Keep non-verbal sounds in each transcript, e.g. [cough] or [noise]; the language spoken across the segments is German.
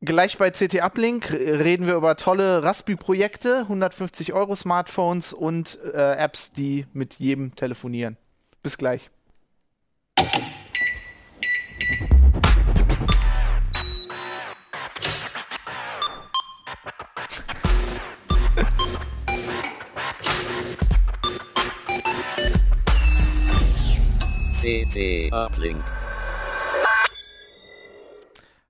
Gleich bei CT Uplink reden wir über tolle Raspi-Projekte, 150 Euro Smartphones und äh, Apps, die mit jedem telefonieren. Bis gleich. CT Uplink.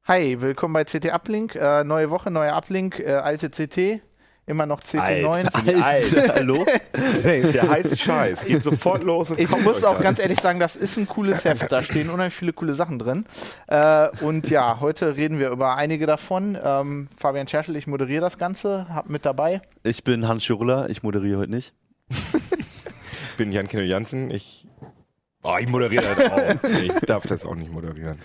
Hi, willkommen bei CT Uplink. Äh, neue Woche, neuer Uplink, äh, alte CT. Immer noch CT9. Alter, Alter, hallo? [laughs] Hey, der heiße Scheiß. Geht sofort los und Ich muss auch das. ganz ehrlich sagen, das ist ein cooles Heft. Da stehen unheimlich viele coole Sachen drin. Äh, und ja, heute reden wir über einige davon. Ähm, Fabian Scherschel, ich moderiere das Ganze, hab mit dabei. Ich bin Hans Schirula, ich moderiere heute nicht. Ich [laughs] bin Jan Kino Jansen. Ich, oh, ich moderiere das auch. [laughs] Ich darf das auch nicht moderieren.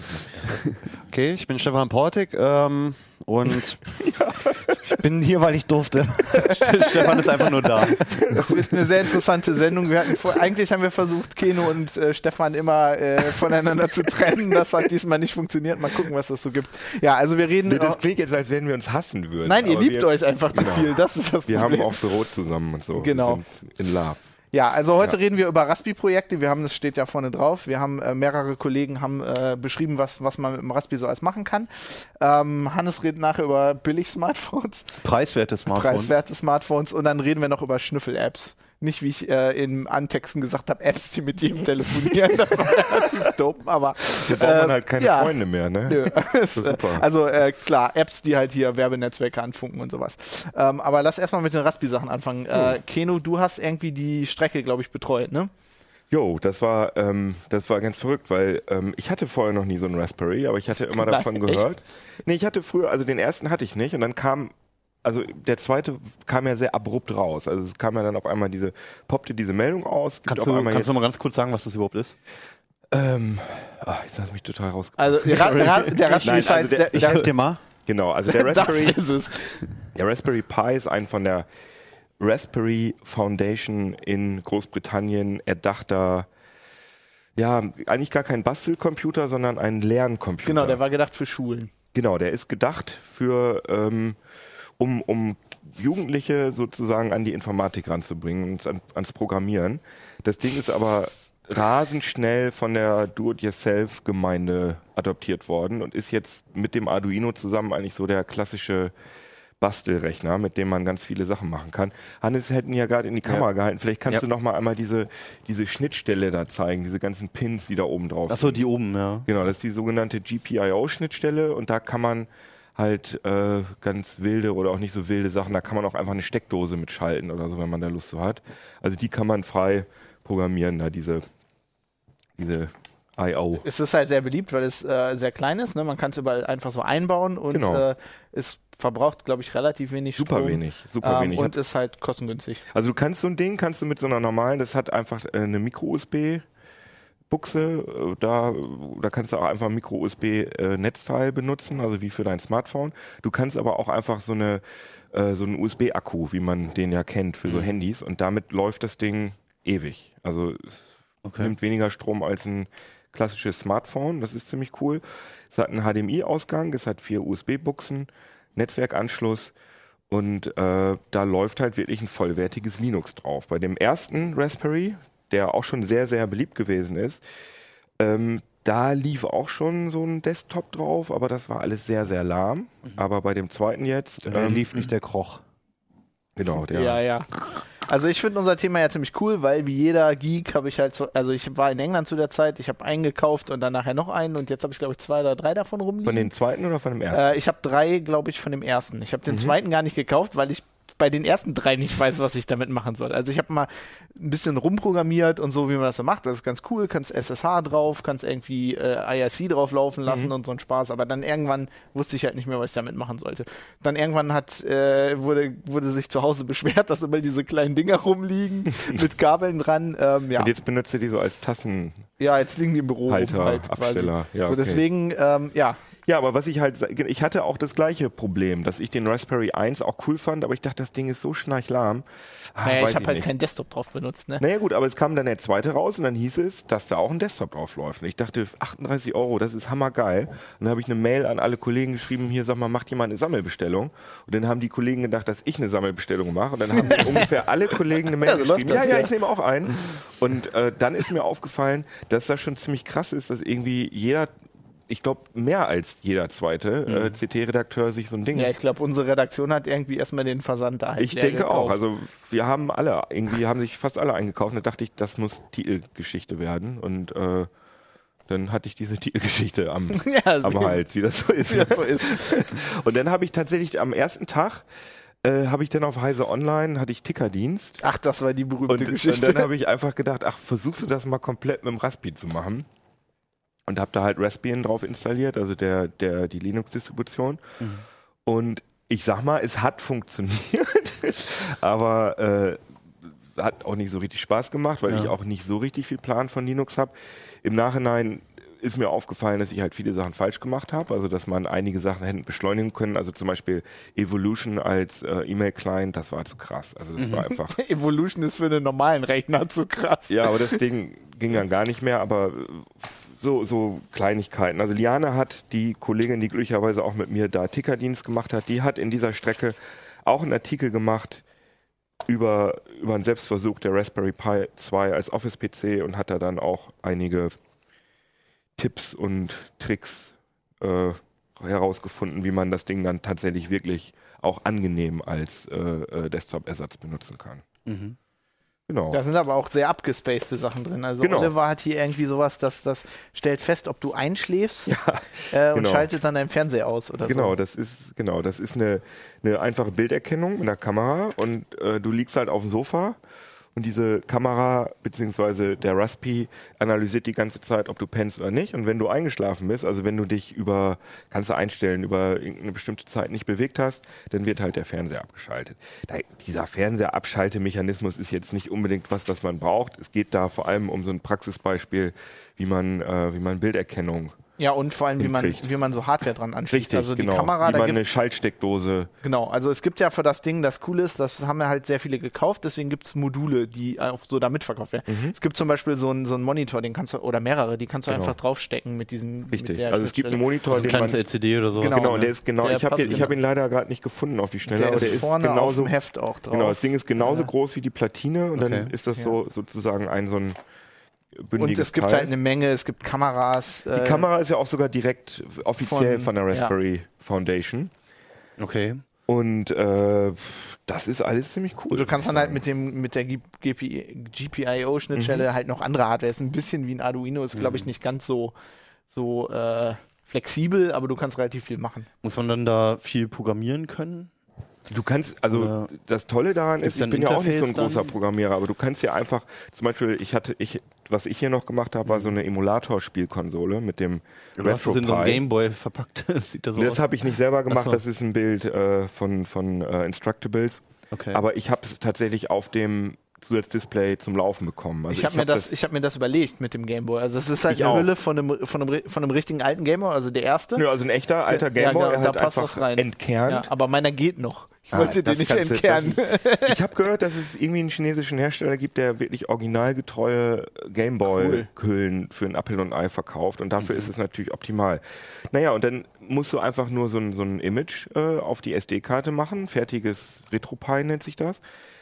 Okay, ich bin Stefan Portik ähm, und [laughs] ich bin hier, weil ich durfte. [laughs] Stefan ist einfach nur da. Das wird eine sehr interessante Sendung. Wir hatten vor, eigentlich haben wir versucht, Keno und äh, Stefan immer äh, voneinander zu trennen. Das hat diesmal nicht funktioniert. Mal gucken, was das so gibt. Ja, also wir reden. Nee, das klingt jetzt, als wenn wir uns hassen würden. Nein, ihr liebt wir, euch einfach zu Genau. viel. Das ist das Wir Problem. haben auch Büro zusammen und so. Genau. Wir sind in Love. Ja, also heute Ja. reden wir über Raspi-Projekte. Wir haben, das steht ja vorne drauf. Wir haben äh, mehrere Kollegen haben äh, beschrieben, was, was man mit dem Raspi so alles machen kann. Ähm, Hannes redet nachher über Billig-Smartphones, Preiswerte Smartphone. preiswerte Smartphones und dann reden wir noch über Schnüffel-Apps. Nicht, wie ich äh, in Antexten gesagt habe, Apps, die mit jedem telefonieren. Das war [laughs] relativ dumm, aber Da braucht man Ähm, halt keine ja. Freunde mehr, ne? Nö. ist [laughs] super. Also äh, klar, Apps, die halt hier Werbenetzwerke anfunken und sowas. Ähm, aber lass erstmal mit den Raspi-Sachen anfangen. Äh, Keno, du hast irgendwie die Strecke, glaube ich, betreut, ne? Jo, das war, ähm, das war ganz verrückt, weil ähm, ich hatte vorher noch nie so einen Raspberry, aber ich hatte immer [laughs] Nein, davon echt? gehört. Nee, ich hatte früher, also den ersten hatte ich nicht und dann kam, also der zweite kam ja sehr abrupt raus. Also es kam ja dann auf einmal diese, poppte diese Meldung aus. gibt Kannst, auf du, kannst du mal ganz kurz sagen, was das überhaupt ist? ähm, ah, jetzt hast du mich total raus. Also der, Ra Ra [laughs] der Raspberry Nein, also der- Ich helfe dir mal. Genau, also [laughs] der Raspberry, ist es. der Raspberry Pi ist ein von der Raspberry Foundation in Großbritannien erdachter, ja, eigentlich gar kein Bastelcomputer, sondern ein Lerncomputer. Genau, der war gedacht für Schulen. Genau, der ist gedacht für, ähm, um, um Jugendliche sozusagen an die Informatik ranzubringen und an, ans Programmieren. Das Ding ist aber rasend schnell von der Do-it-yourself-Gemeinde adoptiert worden und ist jetzt mit dem Arduino zusammen eigentlich so der klassische Bastelrechner, mit dem man ganz viele Sachen machen kann. Hannes hätte ihn ja gerade in die Kamera gehalten. Vielleicht kannst Ja. du noch mal einmal diese, diese Schnittstelle da zeigen, diese ganzen Pins, die da oben drauf Achso, sind. die oben, ja. Genau, das ist die sogenannte GPIO-Schnittstelle und da kann man halt äh, ganz wilde oder auch nicht so wilde Sachen, da kann man auch einfach eine Steckdose mitschalten oder so, wenn man da Lust so hat. Also die kann man frei programmieren, da diese, diese IO. Es ist halt sehr beliebt, weil es äh, sehr klein ist. Ne? Man kann es überall einfach so einbauen und Genau. äh, es verbraucht, glaube ich, relativ wenig Super Strom. wenig, super Ähm, wenig. und ist halt kostengünstig. Also du kannst so ein Ding, kannst du mit so einer normalen, das hat einfach äh, eine Micro-USB Buchse, äh, da, da kannst du auch einfach ein Micro-USB-Netzteil benutzen, also wie für dein Smartphone. Du kannst aber auch einfach so eine äh, so einen USB-Akku, wie man den ja kennt für so Mhm. Handys und damit läuft das Ding ewig. Also es Okay. nimmt weniger Strom als ein klassisches Smartphone, das ist ziemlich cool. Es hat einen HDMI-Ausgang, es hat vier USB-Buchsen, Netzwerkanschluss und äh, da läuft halt wirklich ein vollwertiges Linux drauf. Bei dem ersten Raspberry, der auch schon sehr, sehr beliebt gewesen ist, ähm, da lief auch schon so ein Desktop drauf, aber das war alles sehr, sehr lahm. Aber bei dem zweiten jetzt, Ähm, ähm, lief nicht der Kroch. genau, der, Ja, ja. Also ich finde unser Thema ja ziemlich cool, weil wie jeder Geek habe ich halt so, also ich war in England zu der Zeit, ich habe einen gekauft und dann nachher noch einen und jetzt habe ich glaube ich zwei oder drei davon rumliegen. von den zweiten oder von dem ersten? Äh, ich habe drei, glaube ich, von dem ersten. Ich habe den Mhm. zweiten gar nicht gekauft, weil ich bei den ersten drei nicht weiß, was ich damit machen soll. Also ich habe mal ein bisschen rumprogrammiert und so, wie man das so macht. Das ist ganz cool. Kannst SSH drauf, kannst irgendwie äh, IRC drauf laufen lassen Mhm. und so ein Spaß. Aber dann irgendwann wusste ich halt nicht mehr, was ich damit machen sollte. Dann irgendwann hat äh, wurde wurde sich zu Hause [laughs] beschwert, dass immer diese kleinen Dinger rumliegen [laughs] mit Kabeln dran. Ähm, ja. Und jetzt benutzt ihr die so als Tassenhalter, ja, jetzt liegen die im Büro rum halt quasi. Absteller. Ja, So, okay. deswegen, ähm, ja, Ja, aber was ich halt, ich hatte auch das gleiche Problem, dass ich den Raspberry 1 auch cool fand, aber ich dachte, das Ding ist so schnarchlahm. Ah, naja, ich habe halt nicht. keinen Desktop drauf benutzt, ne? Naja gut, aber es kam dann der zweite raus und dann hieß es, dass da auch ein Desktop drauf läuft. Und ich dachte, 38 Euro, das ist hammergeil. Und dann habe ich eine Mail an alle Kollegen geschrieben, hier sag mal, macht jemand eine Sammelbestellung? Und dann haben die Kollegen gedacht, dass ich eine Sammelbestellung mache. Und dann haben [laughs] ungefähr alle Kollegen eine Mail Ja, geschrieben, ja, ja, ja. ich nehme auch einen. Und äh, dann ist mir aufgefallen, dass das schon ziemlich krass ist, dass irgendwie jeder ich glaube, mehr als jeder zweite äh, CT-Redakteur sich so ein Ding Ja, ich glaube, unsere Redaktion hat irgendwie erstmal den Versand da. halt ich denke gekauft. auch. Also wir haben alle, irgendwie haben sich fast alle eingekauft. Und da dachte ich, das muss Titelgeschichte werden. Und äh, dann hatte ich diese [laughs] Titelgeschichte am, [laughs] Ja, am Hals, wie das so ist. das so ist. [laughs] Und dann habe ich tatsächlich am ersten Tag äh, habe ich dann auf Heise Online hatte ich Tickerdienst. Ach, das war die berühmte Und, und Geschichte. dann habe ich einfach gedacht, ach, versuchst du das mal komplett mit dem Raspi zu machen? Und habe da halt Raspbian drauf installiert, also der, der, die Linux-Distribution. Und ich sag mal, es hat funktioniert, [laughs] aber äh, hat auch nicht so richtig Spaß gemacht, weil Ja. ich auch nicht so richtig viel Plan von Linux habe. Im Nachhinein ist mir aufgefallen, dass ich halt viele Sachen falsch gemacht habe, also dass man einige Sachen hätten beschleunigen können, also zum Beispiel Evolution als äh, E-Mail-Client, das war zu krass. Also das war einfach [laughs] Evolution ist für einen normalen Rechner zu krass. ja, aber das Ding ging dann gar nicht mehr, aber äh, so, so Kleinigkeiten. Also Liane hat, die Kollegin, die glücklicherweise auch mit mir da Tickerdienst gemacht hat, die hat in dieser Strecke auch einen Artikel gemacht über, über einen Selbstversuch der Raspberry Pi 2 als Office-PC und hat da dann auch einige Tipps und Tricks äh, herausgefunden, wie man das Ding dann tatsächlich wirklich auch angenehm als äh, äh, Desktop-Ersatz benutzen kann. Mhm. Genau. Da sind aber auch sehr abgespacede Sachen drin. Also Genau. Oliver hat hier irgendwie sowas, dass das stellt fest, ob du einschläfst [laughs] äh, und genau. schaltet dann deinen Fernseher aus oder Genau, so. das ist genau, das ist eine, eine einfache Bilderkennung mit einer Kamera und äh, du liegst halt auf dem Sofa und diese Kamera beziehungsweise der Raspi analysiert die ganze Zeit, ob du pennst oder nicht. Und wenn du eingeschlafen bist, also wenn du dich über, kannst du einstellen, über irgendeine bestimmte Zeit nicht bewegt hast, dann wird halt der Fernseher abgeschaltet. Da, dieser Fernseherabschaltemechanismus ist jetzt nicht unbedingt was, das man braucht. Es geht da vor allem um so ein Praxisbeispiel, wie man, äh, wie man Bilderkennung Ja, und vor allem, wie man, wie man so Hardware dran anschließt. Richtig, also die genau. Kamera, wie da man gibt eine Schaltsteckdose Genau, also es gibt ja für das Ding, das cool ist, das haben ja halt sehr viele gekauft, deswegen gibt es Module, die auch so da mitverkauft werden. Mhm. Es gibt zum Beispiel so einen so einen Monitor, den kannst du, oder mehrere, die kannst du Genau. einfach draufstecken mit diesem. Mit Richtig. der Also es gibt einen. Monitor, Also ein den man kleines LCD oder so. Genau. Genau, ne? der ist genau. Der ich habe ich hab genau. ihn leider gerade nicht gefunden auf die Schnelle, Der aber ist der ist vorne auf genauso. dem Heft auch drauf. Genau, das Ding ist genauso Ja. groß wie die Platine und Okay. dann ist das Ja. so sozusagen ein so ein Und es gibt Teil. halt eine Menge, es gibt Kameras. die äh, Kamera ist ja auch sogar direkt offiziell von, Von- der ja. Raspberry Foundation Okay. und äh, das ist alles ziemlich cool. Und du kannst dann halt mit dem mit der GPIO-Schnittstelle Mhm. halt noch andere Hardware. Ist ein bisschen wie ein Arduino, ist glaube ich nicht ganz so so äh, flexibel, aber du kannst relativ viel machen. Muss man dann da viel programmieren können? Du kannst, also Oder das Tolle daran ist, ich bin ja auch nicht so ein Interface großer? Programmierer, aber du kannst ja einfach, zum Beispiel, ich hatte, ich, was ich hier noch gemacht habe, war so eine Emulator-Spielkonsole mit dem Du hast es in so einem Gameboy verpackt. [laughs] Das sieht da so das habe ich nicht selber gemacht, Ach so. das ist ein Bild äh, von, von äh, Instructables. Okay. Aber ich habe es tatsächlich auf dem Zusatzdisplay zum Laufen bekommen. Also ich habe mir, hab das, ich hab mir das überlegt mit dem Gameboy. Also es ist halt Ich eine auch. Hülle von einem, von, einem, von einem richtigen alten Gameboy, also der erste. Nö, also ein echter alter Ja, Gameboy, genau, er hat da passt das rein. entkernt. Ja, aber meiner geht noch. Ich Ah, wollte den das nicht du- entkernen. [laughs] Ich habe gehört, dass es irgendwie einen chinesischen Hersteller gibt, der wirklich originalgetreue Gameboy-Hüllen für ein Apple und Ei verkauft und dafür ist es natürlich optimal. Naja, und dann musst du einfach nur so ein, so ein Image äh, auf die SD-Karte machen, fertiges RetroPie nennt sich das.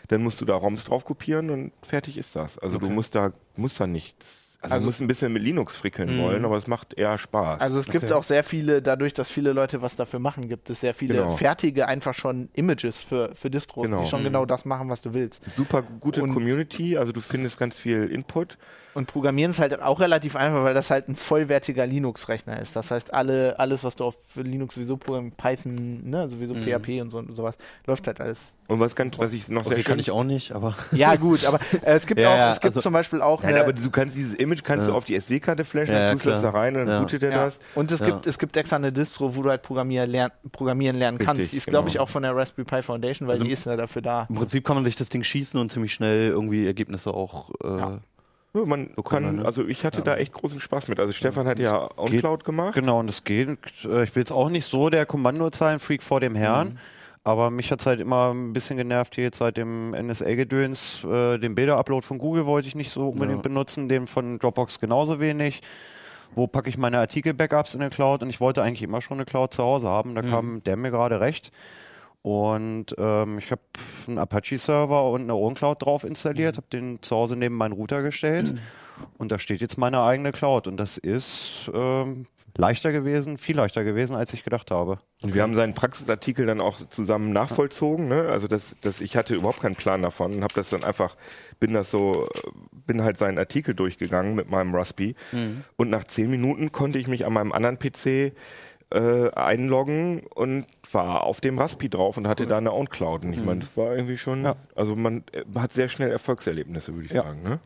Dann musst du da ROMs drauf kopieren und fertig ist das. Also du Okay. musst da, musst da nichts. Also, Also du musst ein bisschen mit Linux frickeln Mhm. wollen, aber es macht eher Spaß. Also es gibt Okay. auch sehr viele, dadurch, dass viele Leute was dafür machen, gibt es sehr viele Genau. fertige, einfach schon Images für, für Distros, Genau. die schon Mhm. genau das machen, was du willst. Super gute Und- Community, also du findest ganz viel Input. Und Programmieren ist halt auch relativ einfach, weil das halt ein vollwertiger Linux-Rechner ist. Das heißt, alle, alles, was du auf Linux sowieso programmierst, Python, ne, sowieso Mhm. PHP und so und sowas, läuft halt alles. Und was ganz, was ich noch sehr okay, schön kann ich auch nicht, aber Ja, gut, aber äh, es gibt [laughs] Ja, auch, ja, es gibt also- zum Beispiel auch Nein, eine, aber du kannst dieses Image kannst du Ja. auf die SD-Karte flashen, Ja, tust du das da rein und dann Ja. bootet er Ja. das. Und es, Ja. gibt, es gibt extra eine Distro, wo du halt Programmieren, lern, programmieren lernen kannst. Richtig, Die ist, glaube ich, genau. auch von der Raspberry Pi Foundation, weil Also- die ist ja dafür da. im Prinzip kann man sich das Ding schießen und ziemlich schnell irgendwie Ergebnisse auch äh, man kann, ne? also ich hatte da echt großen Spaß mit. Also Stefan hat ja OnCloud gemacht. Genau, und das geht. Äh, Ich will jetzt auch nicht so der Kommandozeilen-Freak vor dem Herrn, aber mich hat es halt immer ein bisschen genervt hier jetzt seit dem NSA-Gedöns. Äh, den Bilder-Upload von Google wollte ich nicht so unbedingt benutzen, den von Dropbox genauso wenig. Wo packe ich meine Artikel-Backups in der Cloud? Und ich wollte eigentlich immer schon eine Cloud zu Hause haben. Da kam der mir gerade recht. Und ähm, ich habe einen Apache-Server und eine OwnCloud drauf installiert, habe den zu Hause neben meinen Router gestellt. Und da steht jetzt meine eigene Cloud. Und das ist ähm, leichter gewesen, viel leichter gewesen, als ich gedacht habe. Und wir haben seinen Praxisartikel dann auch zusammen nachvollzogen. Ne? Also das, das, ich hatte überhaupt keinen Plan davon und habe das dann einfach, bin das so, äh, bin halt seinen Artikel durchgegangen mit meinem Raspi. Und nach zehn Minuten konnte ich mich an meinem anderen PC äh, einloggen und war auf dem Raspi drauf und hatte da eine OwnCloud. Und ich meine, das war irgendwie schon, Ja. also man äh, hat sehr schnell Erfolgserlebnisse, würde ich Ja. sagen. Ne?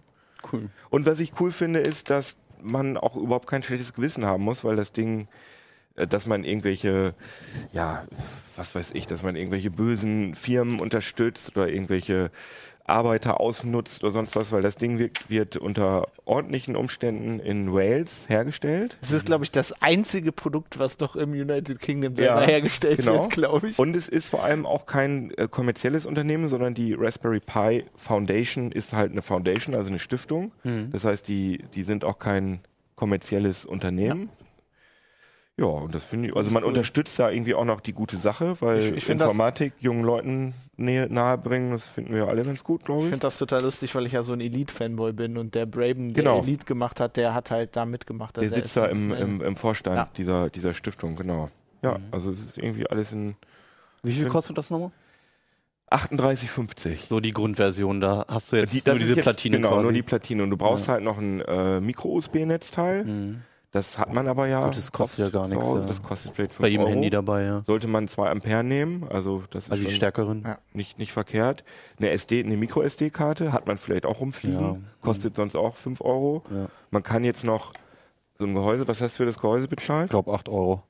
Cool. Und was ich cool finde, ist, dass man auch überhaupt kein schlechtes Gewissen haben muss, weil das Ding, äh, dass man irgendwelche, ja, was weiß ich, dass man irgendwelche bösen Firmen unterstützt oder irgendwelche Arbeiter ausnutzt oder sonst was, weil das Ding wird, wird unter ordentlichen Umständen in Wales hergestellt. Das ist, glaube ich, das einzige Produkt, was noch im United Kingdom Ja, hergestellt genau. wird, glaube ich. Und es ist vor allem auch kein äh, kommerzielles Unternehmen, sondern die Raspberry Pi Foundation ist halt eine Foundation, also eine Stiftung. Das heißt, die, die sind auch kein kommerzielles Unternehmen. Ja, und das finde ich, also man unterstützt da irgendwie auch noch die gute Sache, weil Ich- ich Informatik jungen Leuten nähe, nahe bringen, das finden wir alle ganz gut, glaube Ich ich. finde das total lustig, weil ich ja so ein Elite-Fanboy bin und der Braben, der Genau. Elite gemacht hat, der hat halt da mitgemacht. Der Also sitzt da im, im, im Vorstand Ja. dieser, dieser Stiftung, genau. Ja, also es ist irgendwie alles in Wie viel kostet das nochmal? 38,50. So die Grundversion, da hast du jetzt Die- nur diese jetzt- Platine Genau, quasi. nur die Platine. Und du brauchst halt noch ein äh, Micro-USB-Netzteil. Mhm. Das hat man aber ja. Gut, das kostet ja gar nichts, ja. Das kostet vielleicht 5 Bei jedem Euro. Handy dabei, ja. Sollte man 2 Ampere nehmen, also das ist Also die schon stärkeren. Ja. nicht, nicht verkehrt. Eine SD, eine Micro-SD-Karte hat man vielleicht auch rumfliegen. Ja. Kostet sonst auch 5 Euro. Ja. Man kann jetzt noch so ein Gehäuse, was hast du für das Gehäuse Ich bezahlt? glaube 8 Euro.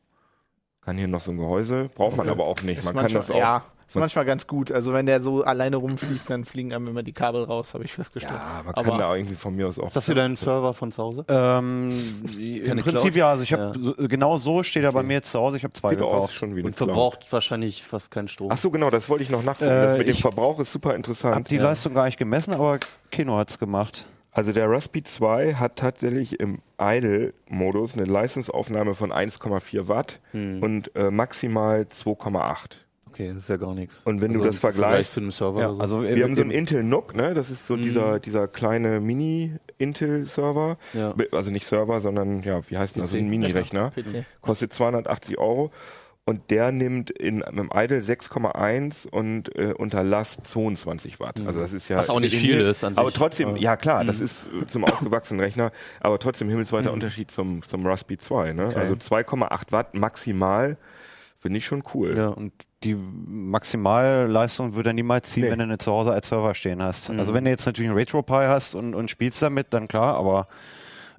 Kann hier noch so ein Gehäuse, braucht man Ist, aber auch nicht. Ist Man kann das auch. ja, ist man- manchmal ganz gut. Also wenn der so alleine rumfliegt, dann fliegen einem immer die Kabel raus, habe ich festgestellt. Ja, man Aber- kann da irgendwie von mir aus auch. Ist das wieder ein Server von zu Hause? Ähm, Im Keine Prinzip Cloud? ja, also ich habe Ja. so, genau so steht er bei mir jetzt zu Hause. Ich habe zwei Sieht aus gekauft. schon wie eine Und Cloud. verbraucht wahrscheinlich fast keinen Strom. Ach so, genau, das wollte ich noch nachgucken. Äh, das mit dem Verbrauch ist super interessant. die Leistung gar nicht gemessen, aber Keno hat's gemacht. Also der Raspi 2 hat tatsächlich im Idle-Modus eine Leistungsaufnahme von 1,4 Watt Hm. und äh, maximal 2,8. Okay, das ist ja gar nichts. Und wenn du Also das im Vergleich vergleichst- zu einem Server Ja, so. also Wir haben so einen Intel NUC, ne? das ist so dieser, dieser kleine Mini-Intel-Server. Ja. Also nicht Server, sondern, ja, wie heißt denn das? So ein. Mini-Rechner. Kostet 280 Euro. Und der nimmt in einem Idle 6,1 und äh, unter Last 22 Watt. Also das ist ja Was auch nicht viel ist an Aber sich. trotzdem, ja klar, das ist äh, zum ausgewachsenen Rechner, aber trotzdem himmelsweiter Mhm. Unterschied zum, zum Raspi 2. Ne? Also 2,8 Watt maximal finde ich schon cool. Ja. Und die Maximalleistung würde er niemals ziehen, Nee. wenn du eine zu Hause als Server stehen hast. Mhm. Also wenn du jetzt natürlich einen RetroPie hast und, und spielst damit, dann klar, aber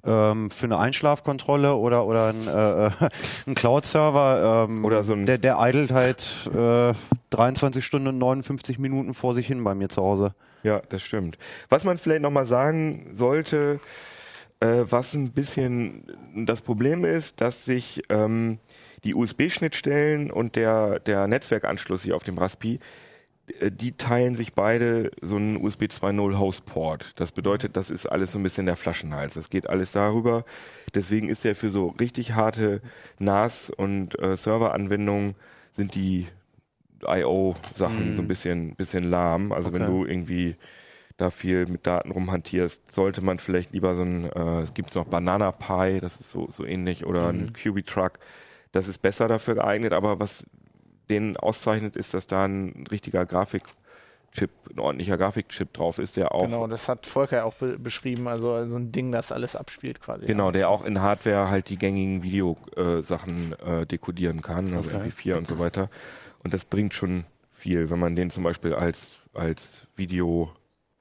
ähm, für eine Einschlafkontrolle oder, oder ein, äh, äh, [laughs] ein Cloud-Server, ähm, Oder so ein- der, der idelt halt äh, 23 Stunden und 59 Minuten vor sich hin bei mir zu Hause. Ja, das stimmt. Was man vielleicht nochmal sagen sollte, äh, was ein bisschen das Problem ist, dass sich ähm, die USB-Schnittstellen und der, der Netzwerkanschluss hier auf dem Raspi, äh, die teilen sich beide so einen USB 2.0 Hostport. Das bedeutet, das ist alles so ein bisschen der Flaschenhals. Das geht alles darüber. Deswegen ist der für so richtig harte NAS und äh, Serveranwendungen sind die IO-Sachen so ein bisschen, bisschen lahm. Also wenn Okay. du irgendwie da viel mit Daten rumhantierst, sollte man vielleicht lieber so ein, äh, es gibt noch Banana Pi, das ist so, so ähnlich, oder ein QB-Truck. Das ist besser dafür geeignet, aber was den auszeichnet, ist, dass da ein richtiger Grafikchip, ein ordentlicher Grafikchip drauf ist, der auch Genau, das hat Volker auch be beschrieben. Also so ein Ding, das alles abspielt quasi. Genau, der auch in Hardware halt die gängigen Videosachen äh, dekodieren kann, also Okay. MP4 und so weiter. Und das bringt schon viel, wenn man den zum Beispiel als, als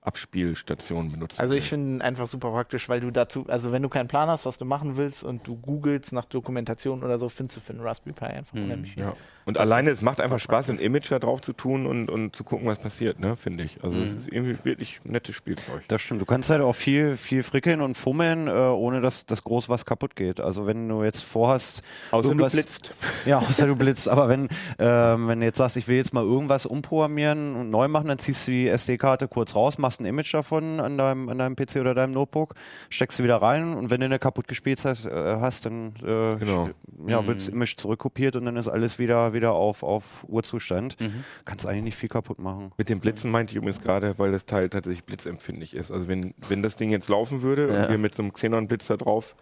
Abspielstation benutzen Also ich finde ihn einfach super praktisch, weil du dazu, also wenn du keinen Plan hast, was du machen willst und du googelst nach Dokumentation oder so, findest du für einen Raspberry Pi einfach Mhm. unheimlich viel. Ja. Und alleine, es macht einfach Spaß, ein Image da drauf zu tun und, und zu gucken, was passiert, ne, finde ich. Also es ist irgendwie wirklich ein nettes Spielzeug. Das stimmt. Du kannst halt auch viel, viel frickeln und fummeln, äh, ohne dass, dass groß was kaputt geht. Also wenn du jetzt vorhast, Außer du blitzt. [laughs] Ja, außer du blitzt. Aber wenn, ähm, wenn du jetzt sagst, ich will jetzt mal irgendwas umprogrammieren und neu machen, dann ziehst du die SD-Karte kurz raus, machst ein Image davon an deinem, an deinem PC oder deinem Notebook, steckst du wieder rein und wenn du eine kaputt gespielt hast, äh, hast dann äh, Genau. ja, wird das Image zurückkopiert und dann ist alles wieder, wieder auf, auf Urzustand. Kannst eigentlich nicht viel kaputt machen. Mit dem Blitzen meinte ich übrigens gerade, weil das Teil tatsächlich blitzempfindlich ist. Also wenn, wenn das Ding jetzt laufen würde Ja. und wir mit so einem Xenon-Blitz da drauf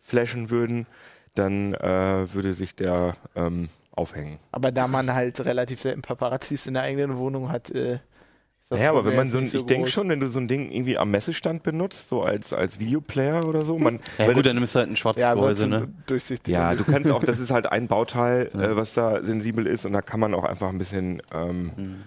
flashen würden, dann äh, würde sich der ähm, aufhängen. Aber da man halt relativ selten Paparazzis in der eigenen Wohnung hat, äh, das Ja, aber wenn man so ein, nicht ich denke schon, wenn du so ein Ding irgendwie am Messestand benutzt, so als, als Videoplayer oder so, man, Ja, weil gut, das- dann nimmst du halt ein schwarzes ja, Gehäuse, ne? durchsichtig. ja, du kannst auch, das ist halt ein Bauteil, [laughs] äh, was da sensibel ist und da kann man auch einfach ein bisschen ähm,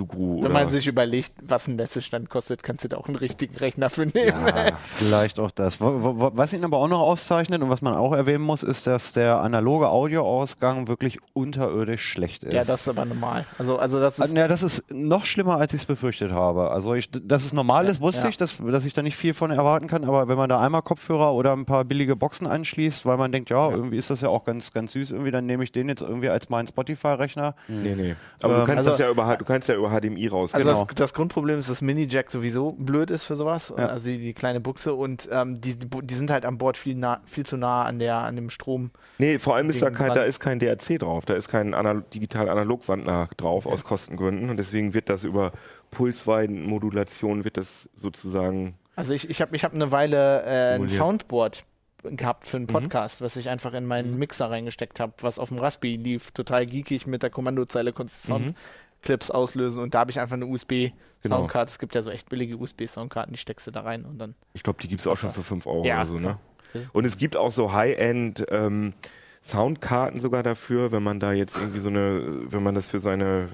Sugru Wenn oder man sich überlegt, was ein Messestand kostet, kannst du da auch einen richtigen Rechner für nehmen. ja, Vielleicht auch das. Was ihn aber auch noch auszeichnet und was man auch erwähnen muss, ist, dass der analoge Audioausgang wirklich unterirdisch schlecht ist. Ja, das ist aber normal. Also, also das Ah, ist Ja, das ist noch schlimmer, als ich es befürchtet habe. Also, ich, dass es normal ist, wusste Ja. ich, dass, dass ich da nicht viel von erwarten kann. Aber wenn man da einmal Kopfhörer oder ein paar billige Boxen anschließt, weil man denkt, ja, irgendwie ist das ja auch ganz, ganz süß, irgendwie, dann nehme ich den jetzt irgendwie als meinen Spotify-Rechner. nee, nee. Aber du Ähm, kannst also- das ja über, du kannst ja über HDMI raus. Also Genau. das, das Grundproblem ist, dass Mini-Jack sowieso blöd ist für sowas. Ja. Also die, die kleine Buchse und ähm, die, die, sind halt an Bord viel, nah, viel zu nah an, der, an dem Strom. Nee, vor allem ist da kein, da ist kein DRC drauf, da ist kein Anal digital-analog-Wandler drauf aus Kostengründen und deswegen wird das über Pulsweitenmodulation wird das sozusagen Also ich, ich habe ich hab eine Weile äh, ein. Soundboard gehabt für einen Podcast, was ich einfach in meinen Mixer reingesteckt habe, was auf dem Raspberry lief, total geekig mit der Kommandozeile konntest du Soundclips auslösen und da habe ich einfach eine USB Genau. Soundkarte. Es gibt ja so echt billige USB Soundkarten, die steckst du da rein und dann Ich glaube, die gibt es auch schon für 5 Euro Ja. oder so, ne? Okay. Und es gibt auch so High-End ähm, Soundkarten sogar dafür, wenn man da jetzt irgendwie so eine, wenn man das für seine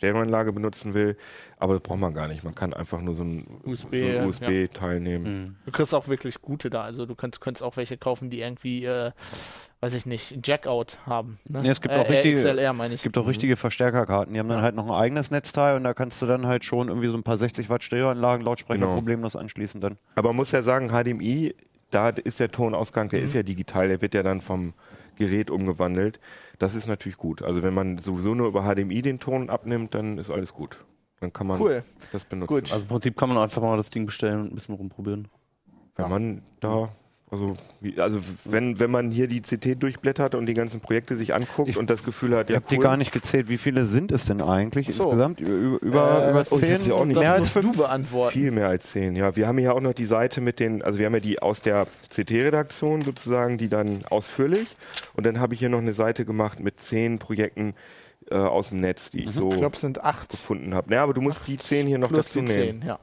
Stereoanlage benutzen will. Aber das braucht man gar nicht. Man kann einfach nur so ein USB, so ein ja. USB-Teil nehmen. Mhm. Du kriegst auch wirklich gute da. Also du könntest, könntest auch welche kaufen, die irgendwie, äh, weiß ich nicht, ein Jackout haben. Ne? Nee, es gibt äh, auch richtige- XLR meine ich. Es gibt auch richtige Verstärkerkarten. Die haben dann halt noch ein eigenes Netzteil und da kannst du dann halt schon irgendwie so ein paar 60 Watt Stereoanlagen, Lautsprecher Genau. problemlos anschließen dann. Aber man muss ja sagen, HDMI, da ist der Tonausgang, Mhm. der ist ja digital, der wird ja dann vom Gerät umgewandelt. Das ist natürlich gut. Also wenn man sowieso nur über HDMI den Ton abnimmt, dann ist alles gut. Dann kann man Cool. das benutzen. Gut. Also im Prinzip kann man einfach mal das Ding bestellen und ein bisschen rumprobieren. Wenn man da, also, wie, also wenn, wenn man hier die CT durchblättert und die ganzen Projekte sich anguckt Ich- und das Gefühl hat, Ich ja, habe die gar nicht gezählt. Wie viele sind es denn eigentlich so. insgesamt? Über, über, Äh, über oh, ich zehn? weiß ja auch nicht. Mehr das als musst fünf? du beantworten. Viel mehr als zehn, ja. Wir haben hier auch noch die Seite mit den, also wir haben ja die aus der CT-Redaktion sozusagen, die dann ausführlich. Und dann habe ich hier noch eine Seite gemacht mit zehn Projekten äh, aus dem Netz, die ich so Ich glaube, es sind acht gefunden habe. Ja, aber du musst die zehn hier noch plus dazu die nehmen. zehn. Ja,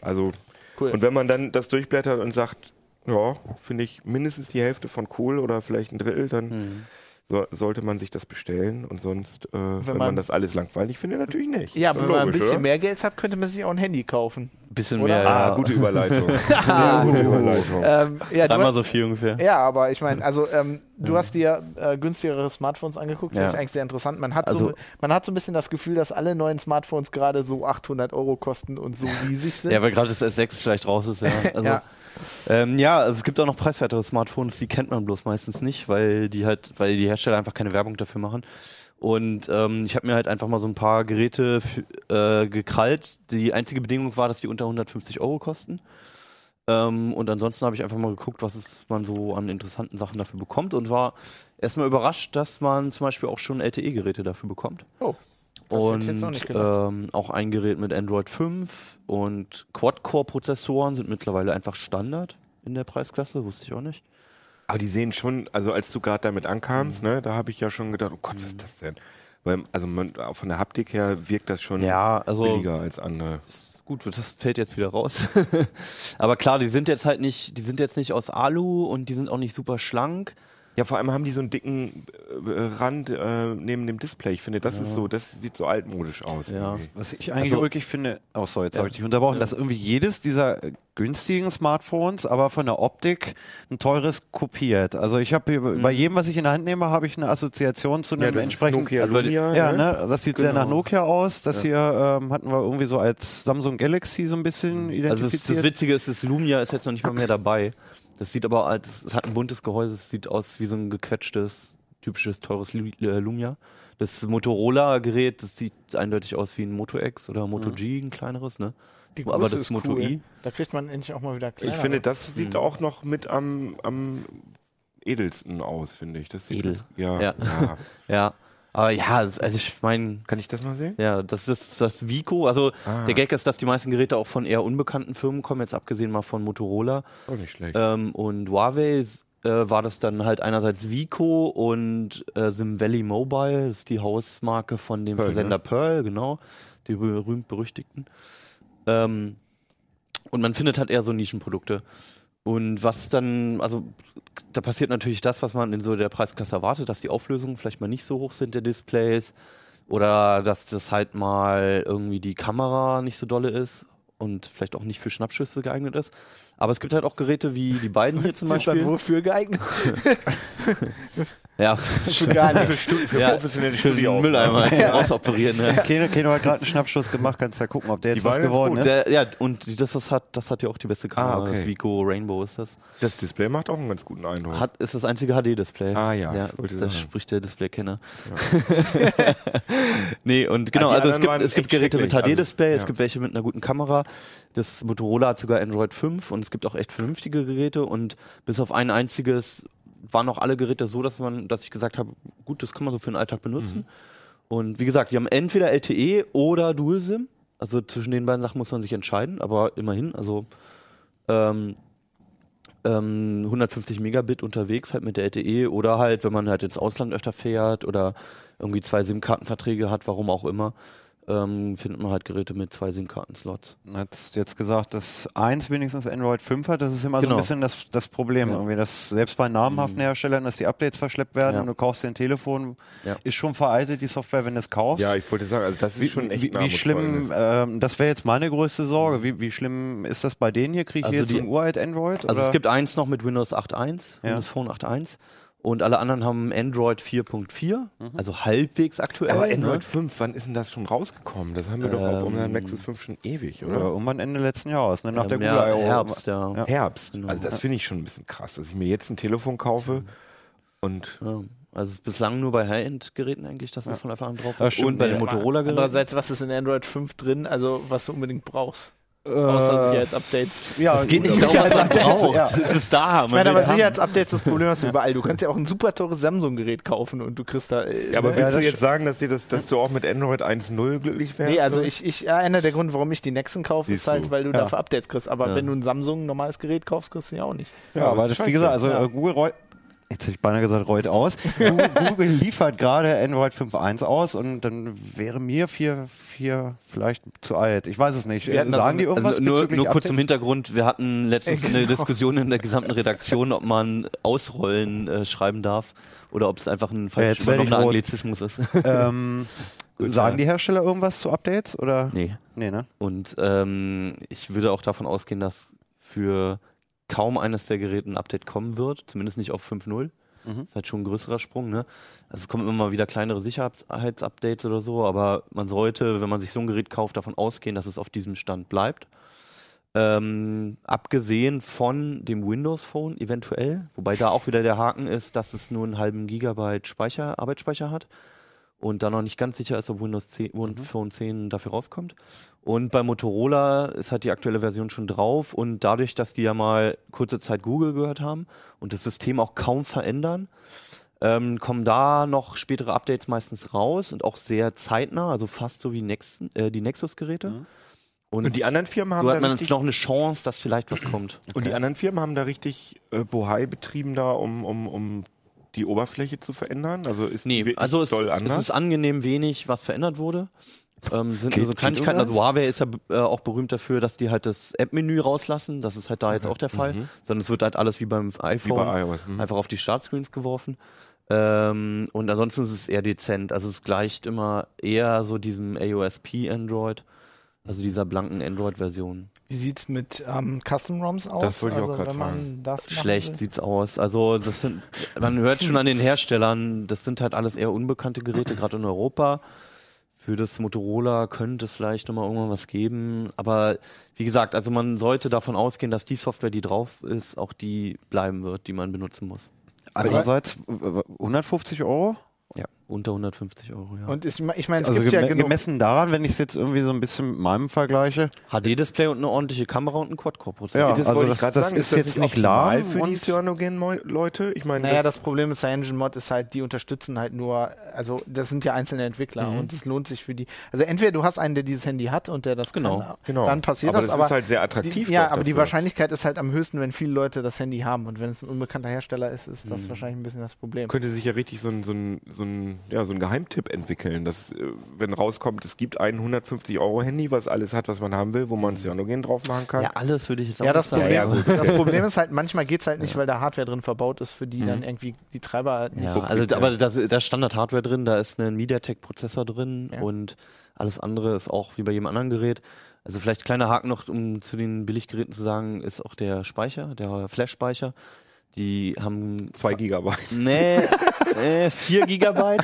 Also, cool. und wenn man dann das durchblättert und sagt, ja, finde ich mindestens die Hälfte von cool oder vielleicht ein Drittel, dann Mhm. so, sollte man sich das bestellen. Und sonst, äh, wenn, man, man- das alles langweilig findet, natürlich nicht. ja, wenn man ein logisch, bisschen oder? mehr Geld hat, könnte man sich auch ein Handy kaufen. Bisschen Oder? mehr, Ah, ja. gute Überleitung. [laughs] Sehr gute Überleitung. Ähm, ja, hast, so viel ungefähr. ja, aber ich meine, also ähm, du hast dir äh, günstigere Smartphones angeguckt, finde Ja. ich eigentlich sehr interessant. Man hat, Also- so, man hat so ein bisschen das Gefühl, dass alle neuen Smartphones gerade so 800 Euro kosten und so riesig sind. Ja, weil gerade das S6 vielleicht raus ist, ja. [laughs] Also, Ja. Ja. Ähm, ja, also es gibt auch noch preiswertere Smartphones, die kennt man bloß meistens nicht, weil die halt, weil die Hersteller einfach keine Werbung dafür machen. Und ähm, ich habe mir halt einfach mal so ein paar Geräte äh, gekrallt. Die einzige Bedingung war, dass die unter 150 Euro kosten. Ähm, und ansonsten habe ich einfach mal geguckt, was es man so an interessanten Sachen dafür bekommt und war erstmal überrascht, dass man zum Beispiel auch schon LTE-Geräte dafür bekommt. Oh, und ähm, auch ein Gerät mit Android 5 und Quad-Core-Prozessoren sind mittlerweile einfach Standard in der Preisklasse, wusste ich auch nicht. Aber die sehen schon, also als du gerade damit ankamst, Mhm. ne, da habe ich ja schon gedacht, oh Gott, was ist das denn? Weil, also man, auch von der Haptik her wirkt das schon Ja, also billiger als andere. gut, das fällt jetzt wieder raus. [laughs] Aber klar, die sind jetzt halt nicht, die sind jetzt nicht aus Alu und die sind auch nicht super schlank. Ja, vor allem haben die so einen dicken äh, Rand äh, neben dem Display. Ich finde, das ist so, das sieht so altmodisch aus. Ja. irgendwie. Was ich eigentlich Also- wirklich finde, oh sorry, jetzt habe ich dich unterbrochen, dass irgendwie jedes dieser äh, günstigen Smartphones, aber von der Optik ein teures kopiert. Also ich habe bei jedem, was ich in der Hand nehme, habe ich eine Assoziation zu Ja, einem ist entsprechenden Nokia also, Lumia, Ja, ne? ne? Das sieht sehr Genau. nach Nokia aus. Das hier ähm, hatten wir irgendwie so als Samsung Galaxy so ein bisschen Also das, identifiziert. das Witzige ist, das Lumia ist jetzt noch nicht mal mehr dabei. Das sieht aber als, es hat ein buntes Gehäuse, es sieht aus wie so ein gequetschtes, typisches, teures äh, Lumia. Das Motorola-Gerät, das sieht eindeutig aus wie ein Moto X oder Moto G, ein kleineres, ne? Die aber Größe das ist Moto cool. I. Da kriegt man endlich auch mal wieder kleiner. Ich finde, das sieht Mhm. auch noch mit am, am edelsten aus, finde ich. Das sieht Edel. das- Ja, Ja. ja. [laughs] Ja. Aber ja, das- also ich meine, Kann ich das mal sehen? ja, das ist das Vico. Also Ah. der Gag ist, dass die meisten Geräte auch von eher unbekannten Firmen kommen, jetzt abgesehen mal von Motorola. Auch nicht schlecht. Ähm, und Huawei äh, war das dann halt einerseits Vico und äh, Sim Valley Mobile, das ist die Hausmarke von dem Pearl, Versender ne? Pearl, genau, die berühmt-berüchtigten. Ähm, und man findet halt eher so Nischenprodukte. Und was dann, also da passiert natürlich das, was man in so der Preisklasse erwartet, dass die Auflösungen vielleicht mal nicht so hoch sind der Displays oder dass das halt mal irgendwie die Kamera nicht so dolle ist und vielleicht auch nicht für Schnappschüsse geeignet ist. Aber es gibt halt auch Geräte wie die beiden hier zum [laughs] ist dann Beispiel. wofür geeignet? [laughs] Ja, Für gar nicht. für ja, professionelle für den Studioaufnahmen. Mülleimer ja. rausoperieren. Ne? Keno, Keno hat gerade einen Schnappschuss gemacht, kannst ja gucken, ob der Die jetzt was geworden ist. Der, ja, und das, das, hat, das hat ja auch die beste Kamera. Ah, okay. Das Vico Rainbow ist das. Das Display macht auch einen ganz guten Eindruck. Hat, ist das einzige HD-Display. Ah ja, ja das sagen. spricht der Display-Kenner. [laughs] nee, und genau, die also es gibt, es gibt Geräte mit. HD-Display, Also, es ja. gibt welche mit einer guten Kamera. Das Motorola hat sogar Android 5 und es gibt auch echt vernünftige Geräte und bis auf ein einziges waren auch alle Geräte so, dass man, dass ich gesagt habe, gut, das kann man so für den Alltag benutzen. Mhm. Und wie gesagt, die haben entweder LTE oder Dual-SIM. Also zwischen den beiden Sachen muss man sich entscheiden, aber immerhin, also ähm, ähm, 150 Megabit unterwegs halt mit der LTE oder halt, wenn man halt ins Ausland öfter fährt oder irgendwie zwei SIM-Kartenverträge hat, warum auch immer, ähm, findet man halt Geräte mit zwei SIM-Karten-Slots. hat jetzt gesagt, dass eins wenigstens Android 5 hat. Das ist immer so Genau. ein bisschen das, das Problem. Ja. Irgendwie, dass selbst bei namhaften Herstellern, dass die Updates verschleppt werden Ja. und du kaufst dir ein Telefon, Ja. ist schon veraltet, die Software, wenn du es kaufst. Ja, ich wollte sagen, also das ist wie, schon echt wie, wie schlimm, ähm, das wäre jetzt meine größte Sorge. Wie, wie schlimm ist das bei denen hier? Kriege ich Also jetzt die- ein uralt Android? Also oder? es gibt eins noch mit Windows 8.1, Ja. Windows Phone 8.1 und alle anderen haben Android 4.4, also halbwegs aktuell. Aber ne? Android 5, wann ist denn das schon rausgekommen? Das haben wir doch auf Ähm, unserem Nexus 5 schon ewig, oder? oder irgendwann Ende letzten Jahres, ne? nach der Ähm, Google ja, I.O. Herbst, ja. Ja. Herbst. Genau. Also das finde ich schon ein bisschen krass, dass ich mir jetzt ein Telefon kaufe und Ja. Also es ist bislang nur bei High-End-Geräten eigentlich, dass es von Anfang an drauf Ja, ist. stimmt, und bei den ja. Motorola-Geräten. Andererseits, was ist in Android 5 drin, also was du unbedingt brauchst? Außer Äh, Sicherheitsupdates. ja, Es geht nicht darum, was man braucht. ja. Es ist da. Ich meine, aber. Sicherheitsupdates, das Problem hast du überall. Du kannst ja auch ein super teures Samsung-Gerät kaufen und du kriegst da. Äh, Ja, aber Ja, willst du das jetzt sagen, dass, das, dass du auch mit Android 1.0 glücklich wärst? Nee, also ich, ich, ja, einer der Gründe, warum ich die Nexen kaufe, ist Siehst halt, du. weil du Ja. dafür Updates kriegst. Aber Ja. wenn du ein Samsung ein normales Gerät kaufst, kriegst du ja auch nicht. Ja, aber das das, ist wie gesagt, also Ja. äh, Google reut, jetzt hätte ich beinahe gesagt, reut aus. [laughs] Google, liefert gerade Android 5.1 aus und dann wäre mir 4, 4 vielleicht zu alt. Ich weiß es nicht. Wir Sagen die irgendwas Also nur, nur kurz zum? Hintergrund, wir hatten letztens eine Diskussion in der gesamten Redaktion, ob man Ausrollen äh, schreiben darf oder ob es einfach ein falsch jetzt werd ich übernommener rot. Anglizismus ist. ähm, [laughs] sagen die Hersteller irgendwas zu Updates? Oder? nee. Nee, ne? Und ähm, ich würde auch davon ausgehen, dass für kaum eines der Geräte ein Update kommen wird, zumindest nicht auf 5.0. Mhm. Das ist halt schon ein größerer Sprung, ne? Also es kommen immer mal wieder kleinere Sicherheitsupdates oder so, aber man sollte, wenn man sich so ein Gerät kauft, davon ausgehen, dass es auf diesem Stand bleibt. Ähm, abgesehen von dem Windows Phone eventuell, wobei da auch wieder der Haken ist, dass es nur einen halben Gigabyte Speicher, Arbeitsspeicher hat und da noch nicht ganz sicher ist, ob Windows 10, Win- Phone 10 dafür rauskommt. Und bei Motorola ist halt die aktuelle Version schon drauf und dadurch, dass die ja mal kurze Zeit Google gehört haben und das System auch kaum verändern, ähm, kommen da noch spätere Updates meistens raus und auch sehr zeitnah, also fast so wie Nex äh, die Nexus-Geräte. Mhm. Und, und die anderen Firmen haben so hat man noch eine Chance, dass vielleicht was kommt. [clears throat] und die anderen Firmen haben da richtig äh, Bohai betrieben da, um, um, um die Oberfläche zu verändern. Also ist Nee, also es, doll es anders. ist angenehm wenig, was verändert wurde. Ähm, sind Geht- so Kleinigkeiten. Also? Huawei ist ja äh, auch berühmt dafür, dass die halt das App-Menü rauslassen. Das ist halt da jetzt auch der Fall. Sondern es wird halt alles wie beim Wie iPhone bei iOS. Mhm. einfach auf die Startscreens geworfen. Ähm, und ansonsten ist es eher dezent. Also es gleicht immer eher so diesem AOSP Android, also dieser blanken Android-Version. Wie sieht's mit ähm, Custom ROMs aus? Das wollte ich auch also, wenn man fragen. Schlecht will? sieht's aus. Also das sind, man hört schon an den [laughs] Herstellern, das sind halt alles eher unbekannte Geräte, gerade in Europa. Für das Motorola könnte es vielleicht nochmal irgendwann was geben. Aber wie gesagt, also man sollte davon ausgehen, dass die Software, die drauf ist, auch die bleiben wird, die man benutzen muss. Andererseits äh, 150 Euro? Ja, unter 150 Euro, ja. Und ich, ich meine, es Also gibt ja genug. gemessen daran, wenn ich es jetzt irgendwie so ein bisschen mit meinem vergleiche. HD-Display und eine ordentliche Kamera und ein Quad-Core-Prozessor. Ja, das also wollte das- ich gerade das sagen. ist jetzt nicht lahm für die Cyanogen-Leute? Ich meine, Naja, das Problem ist, CyanogenMod ist halt, die unterstützen halt nur, also das sind ja einzelne Entwickler Mhm. und es lohnt sich für die. Also entweder du hast einen, der dieses Handy hat und der das Genau, kann, genau. dann passiert aber das, das aber ist halt sehr attraktiv. die, ja, aber die dafür. Wahrscheinlichkeit ist halt am höchsten, wenn viele Leute das Handy haben und wenn es ein unbekannter Hersteller ist, ist das wahrscheinlich ein bisschen das Problem. könnte sich ja richtig so ein, so ein, so ein, ja, so ein Geheimtipp entwickeln, dass, äh, wenn rauskommt, es gibt ein 150-Euro-Handy, was alles hat, was man haben will, wo man Cyanogen drauf machen kann. Ja, alles würde ich jetzt auch Ja, das sagen. Problem, das Problem ist halt, manchmal geht es halt nicht, weil da Hardware drin verbaut ist, für die dann irgendwie die Treiber halt nicht. Ja, So also, kriegt aber er. da da ist Standard-Hardware drin, da ist ein MediaTek-Prozessor drin Ja. und alles andere ist auch wie bei jedem anderen Gerät. Also vielleicht kleiner Haken noch, um zu den Billiggeräten zu sagen, ist auch der Speicher, der Flash-Speicher. Die haben Zwei Gigabyte. Nee, [laughs] äh, 4 Gigabyte.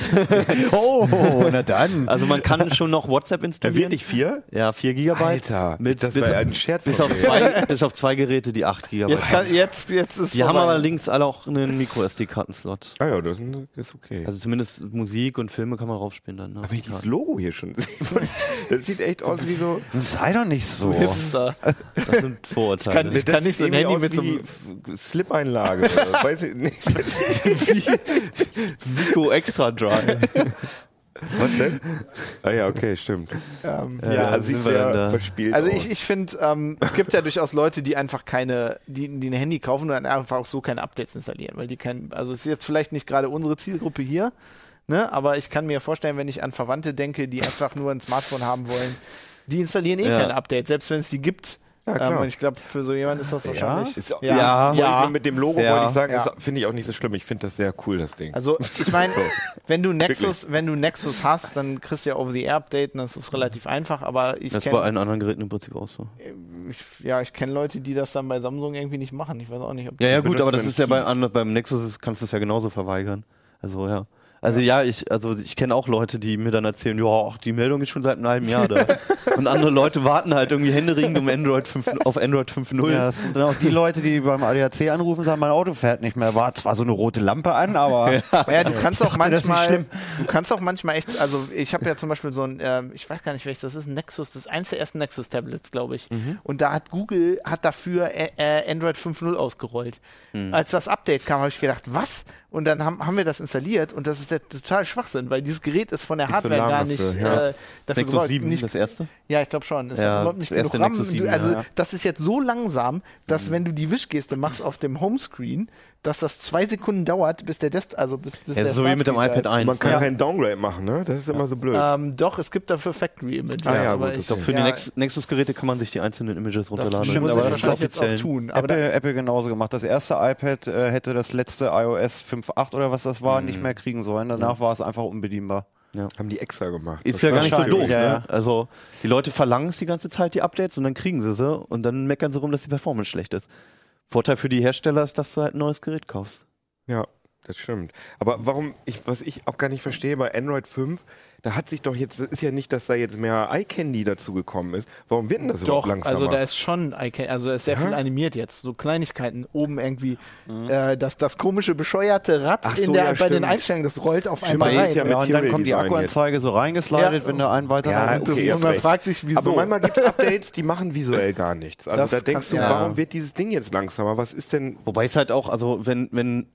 Oh, na dann. Also man kann schon noch WhatsApp Da installieren. wird nicht vier? Ja, 4 Gigabyte. Alter, mit, das bis, war ja ein Scherz bis, auf zwei, bis auf zwei Geräte, die 8 Gigabyte Jetzt, kann, jetzt, jetzt ist Die haben vorbei. allerdings alle auch einen Micro-SD-Karten-Slot. Ah ja, das ist okay. Also zumindest Musik und Filme kann man raufspielen dann. Ne? aber wenn ich dieses Logo hier schon sehe, [laughs] das sieht echt aus wie so. Sei doch nicht so. Hipster. [laughs] Das sind Vorurteile. kann- Ich das nicht so ein Handy mit so einem- Slip-Einlage. Oder Weiß ich nicht. Vico Extra Drive. Was denn? Ah ja, okay, stimmt. Ähm, Ja, Ja, da also sind sieht wir dann sehr da. verspielt Also ich, ich finde, ähm, es gibt ja durchaus Leute, die einfach keine, die, die ein Handy kaufen und dann einfach auch so keine Updates installieren, weil die kein, also es ist jetzt vielleicht nicht gerade unsere Zielgruppe hier, ne, aber ich kann mir vorstellen, wenn ich an Verwandte denke, die einfach nur ein Smartphone haben wollen, die installieren eh Ja. keine Updates, selbst wenn es die gibt. Ja, klar. ähm, und ich glaube, für so jemanden ist das wahrscheinlich. Ist, Ja. ja, Ja. mit dem Logo Ja. wollte ich sagen, Ja. finde ich auch nicht so schlimm. Ich finde das sehr cool, das Ding. Also ich meine, [laughs] wenn du Nexus, wenn du Nexus hast, dann kriegst du ja Over-the-Air-Update und das ist relativ einfach, aber ich Das kenne bei allen anderen Geräten im Prinzip auch so. ich, ja, ich kenne Leute, die das dann bei Samsung irgendwie nicht machen. Ich weiß auch nicht, ob Ja, ja, gut, aber das ist ja bei, anderen- beim Nexus ist, kannst du es ja genauso verweigern. Also ja. Also ja, ich, also ich kenne auch Leute, die mir dann erzählen, ja, ach, die Meldung ist schon seit einem halben Jahr da. [laughs] Und andere Leute warten halt irgendwie händeringend um Android 5, auf Android 5.0. Ja, das sind dann auch die Leute, die beim ADAC anrufen und sagen, mein Auto fährt nicht mehr. War zwar so eine rote Lampe an, aber [laughs] Ja, du kannst auch dachte, das ist nicht manchmal, schlimm. du kannst auch manchmal echt, also ich habe ja zum Beispiel so ein, ähm, ich weiß gar nicht welches, das ist ein Nexus, das ist eins der ersten Nexus-Tablets, glaube ich. Mhm. Und da hat Google, hat dafür äh, äh, Android 5.0 ausgerollt. Mhm. Als das Update kam, habe ich gedacht, was? Und dann haben, haben wir das installiert und das ist der total Schwachsinn, weil dieses Gerät ist von der so Hardware einen gar nicht dafür, ja. äh, dafür Nexus gebaut. 7, Nicht, das erste. ja, ich glaube schon. Das Ja, ist überhaupt nicht das erste RAM. Nexus 7, du, also ja. Mhm. das ist jetzt so langsam, dass wenn du die Wischgeste machst auf dem Homescreen, dass das zwei Sekunden dauert, bis der Dest, also bis, bis Ja, der so wie mit dem iPad ist. 1. Man kann Ja. keinen Downgrade machen, ne? Das ist immer so blöd. Ähm, doch, es gibt dafür Factory Images. Ah ja, aber gut, ich. Doch für ja, die Nex Nexus-Geräte kann man sich die einzelnen Images das runterladen. muss stimmt, ich aber das ist offiziell. tun. Apple, Apple genauso gemacht. Das erste iPad äh, hätte das letzte iOS 5.8 oder was das war, nicht mehr kriegen sollen. Danach war es einfach unbedienbar. Haben die extra gemacht. Ist ja gar nicht so doof. ja, ne? ja. Also die Leute verlangen es die ganze Zeit, die Updates, und dann kriegen sie sie und dann meckern sie rum, dass die Performance schlecht ist. Vorteil für die Hersteller ist, dass du halt ein neues Gerät kaufst. Ja, das stimmt. Aber warum, ich, was ich auch gar nicht verstehe, bei Android 5, da hat sich doch jetzt, das ist ja nicht, dass da jetzt mehr iCandy dazu gekommen ist. Warum wird denn das doch, überhaupt langsamer? also da ist schon, Icon- also da ist sehr Ja? viel animiert jetzt. So Kleinigkeiten oben irgendwie. Äh, das, das komische, bescheuerte Rad so, in der, ja, bei den stimmt. Einstellungen, das rollt auf Stimmt, einmal rein. ja Ja, und dann kommt die Akkuanzeige so reingeslidet, Ja. wenn du einen weiter Ja, Und, das, okay, und man recht. fragt sich, wieso. Aber manchmal gibt es Updates, die machen visuell gar nichts. Also Das da denkst kann- du, ja. warum wird dieses Ding jetzt langsamer? Was ist denn. Wobei es halt auch, also wenn, wenn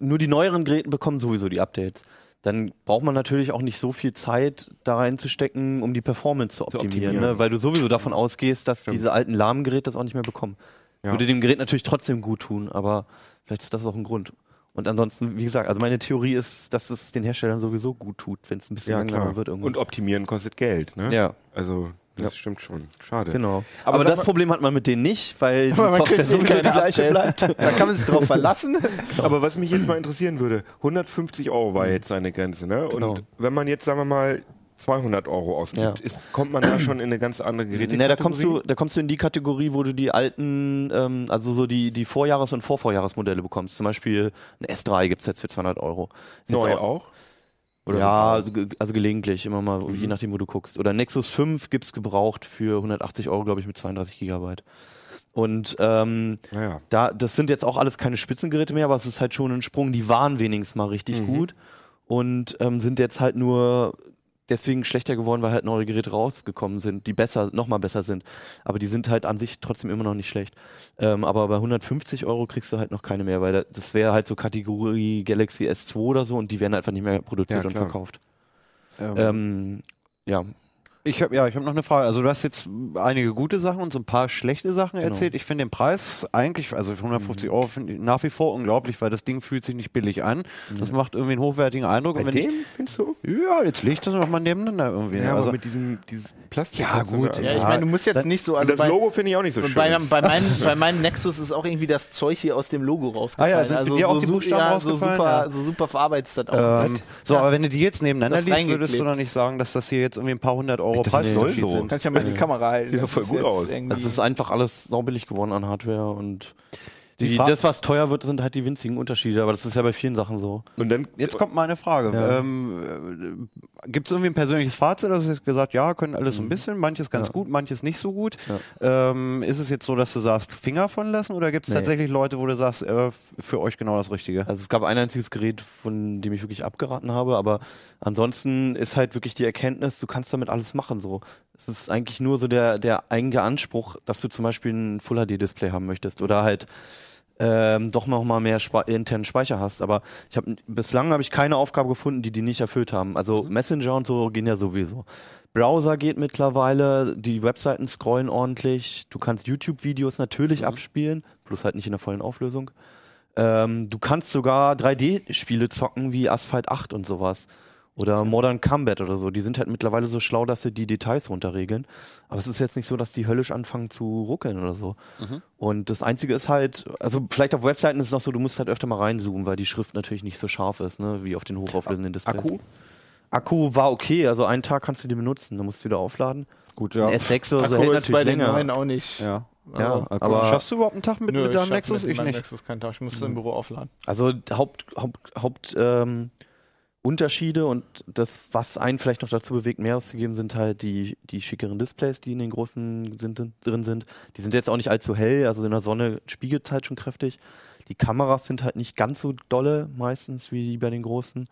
nur die neueren Geräte bekommen sowieso die Updates, dann braucht man natürlich auch nicht so viel Zeit da reinzustecken, um die Performance zu optimieren, optimieren. Ne? weil du sowieso davon ausgehst, dass diese alten lahmen Geräte das auch nicht mehr bekommen. Ja. Würde dem Gerät natürlich trotzdem gut tun, aber vielleicht ist das auch ein Grund. Und ansonsten, wie gesagt, also meine Theorie ist, dass es den Herstellern sowieso gut tut, wenn es ein bisschen Ja, langsamer wird irgendwann. Und optimieren kostet Geld, ne? ja, Also, das Ja. stimmt schon. Schade. genau. Aber Aber, das mal- Problem hat man mit denen nicht, weil [laughs] die man Software sowieso die gleiche bleibt. Da kann man sich drauf verlassen. [laughs] Aber was mich jetzt mal interessieren würde, 150 Euro war jetzt seine Grenze, ne? Und Genau. wenn man jetzt, sagen wir mal, 200 Euro ausgibt, Ja. ist, kommt man da schon in eine ganz andere Geräte. Ne, da kommst du, da kommst du in die Kategorie, wo du die alten, ähm, also so die, die Vorjahres- und Vorvorjahresmodelle bekommst. Zum Beispiel ein S3 gibt's jetzt für 200 Euro. Neu auch? Oder ja, also, also gelegentlich, immer mal, je nachdem, wo du guckst. Oder Nexus 5 gibt's gebraucht für 180 Euro, glaube ich, mit 32 Gigabyte. Und ähm, Naja. da, das sind jetzt auch alles keine Spitzengeräte mehr, aber es ist halt schon ein Sprung. Die waren wenigstens mal richtig Mhm. gut und ähm, sind jetzt halt nur deswegen schlechter geworden, weil halt neue Geräte rausgekommen sind, die besser, noch mal besser sind. Aber die sind halt an sich trotzdem immer noch nicht schlecht. Ähm, aber bei 150 Euro kriegst du halt noch keine mehr, weil da, das wäre halt so Kategorie Galaxy S2 oder so und die werden einfach nicht mehr produziert Ja, und verkauft. Ähm, Ähm, ja, Ich habe ja, ich habe noch eine Frage. Also du hast jetzt einige gute Sachen und so ein paar schlechte Sachen Genau. erzählt. Ich finde den Preis eigentlich, also für 150 Mhm. Euro finde ich nach wie vor unglaublich, weil das Ding fühlt sich nicht billig an. Das macht irgendwie einen hochwertigen Eindruck. Bei und wenn dem, findest du? ich, ja, jetzt ich das noch mal nebeneinander irgendwie. Ja, also, aber mit diesem dieses Plastik. Ja, gut. Ja, ich meine, du musst jetzt Dann- nicht so. Und Also das bei, Logo finde ich auch nicht so schön. bei, bei, meinem, bei meinem [laughs] Nexus ist auch irgendwie das Zeug hier aus dem Logo rausgefallen. Ah ja, sind also dir auch so, die su- Buchstaben ja, so rausgefallen? super, Ja. so super verarbeitet ist das auch. ähm, so, aber wenn du die jetzt nebeneinander Das liest, würdest du doch nicht sagen, dass das hier jetzt irgendwie ein paar hundert Euro Das Preisunterschied soll so. sind. Kannst ja mal in die Kamera halten. Sieht doch Das voll ist gut jetzt aus. es ist einfach alles saubillig geworden an Hardware und Die das, was teuer wird, sind halt die winzigen Unterschiede, aber das ist ja bei vielen Sachen so. Und dann Jetzt kommt meine Frage. Ja. Ähm, Gibt es irgendwie ein persönliches Fazit? Also, du hast gesagt, ja, können alles so ein bisschen, manches ganz Ja. gut, manches nicht so gut. Ähm, ist es jetzt so, dass du sagst, Finger von lassen oder gibt es Nee. tatsächlich Leute, wo du sagst, äh, für euch genau das Richtige? Also es gab ein einziges Gerät, von dem ich wirklich abgeraten habe, aber ansonsten ist halt wirklich die Erkenntnis, du kannst damit alles machen. So, es ist eigentlich nur so der der eigene Anspruch, dass du zum Beispiel ein Full HD Display haben möchtest oder halt ähm, doch noch mal mehr Spe internen Speicher hast. Aber ich habe bislang habe ich keine Aufgabe gefunden, die die nicht erfüllt haben. Also Messenger und so gehen ja sowieso. Browser geht mittlerweile, die Webseiten scrollen ordentlich, du kannst YouTube-Videos natürlich abspielen, bloß halt nicht in der vollen Auflösung. Ähm, du kannst sogar 3D-Spiele zocken wie Asphalt 8 und sowas. Oder Modern Combat oder so. Die sind halt mittlerweile so schlau, dass sie die Details runterregeln. Aber es ist jetzt nicht so, dass die höllisch anfangen zu ruckeln oder so. Und das Einzige ist halt, also vielleicht auf Webseiten ist es noch so, du musst halt öfter mal reinzoomen, weil die Schrift natürlich nicht so scharf ist, ne, wie auf den hochauflösenden Displays. Akku? Akku war okay, also einen Tag kannst du den benutzen, dann musst du wieder aufladen. Gut, Ein S6 oder so Akku hält ist bei natürlich den länger. neuen auch nicht. Ja. Ja, Also, aber Schaffst du überhaupt einen Tag mit, Nö, mit deinem Nexus? mit Ich nicht. Nexus keinen Tag. Ich muss im Büro aufladen. Also Haupt, Haupt, Haupt ähm, Unterschiede und das, was einen vielleicht noch dazu bewegt, mehr auszugeben, sind halt die, die schickeren Displays, die in den großen sind, drin sind. Die sind jetzt auch nicht allzu hell, also in der Sonne spiegelt es halt schon kräftig. Die Kameras sind halt nicht ganz so dolle meistens wie die bei den großen.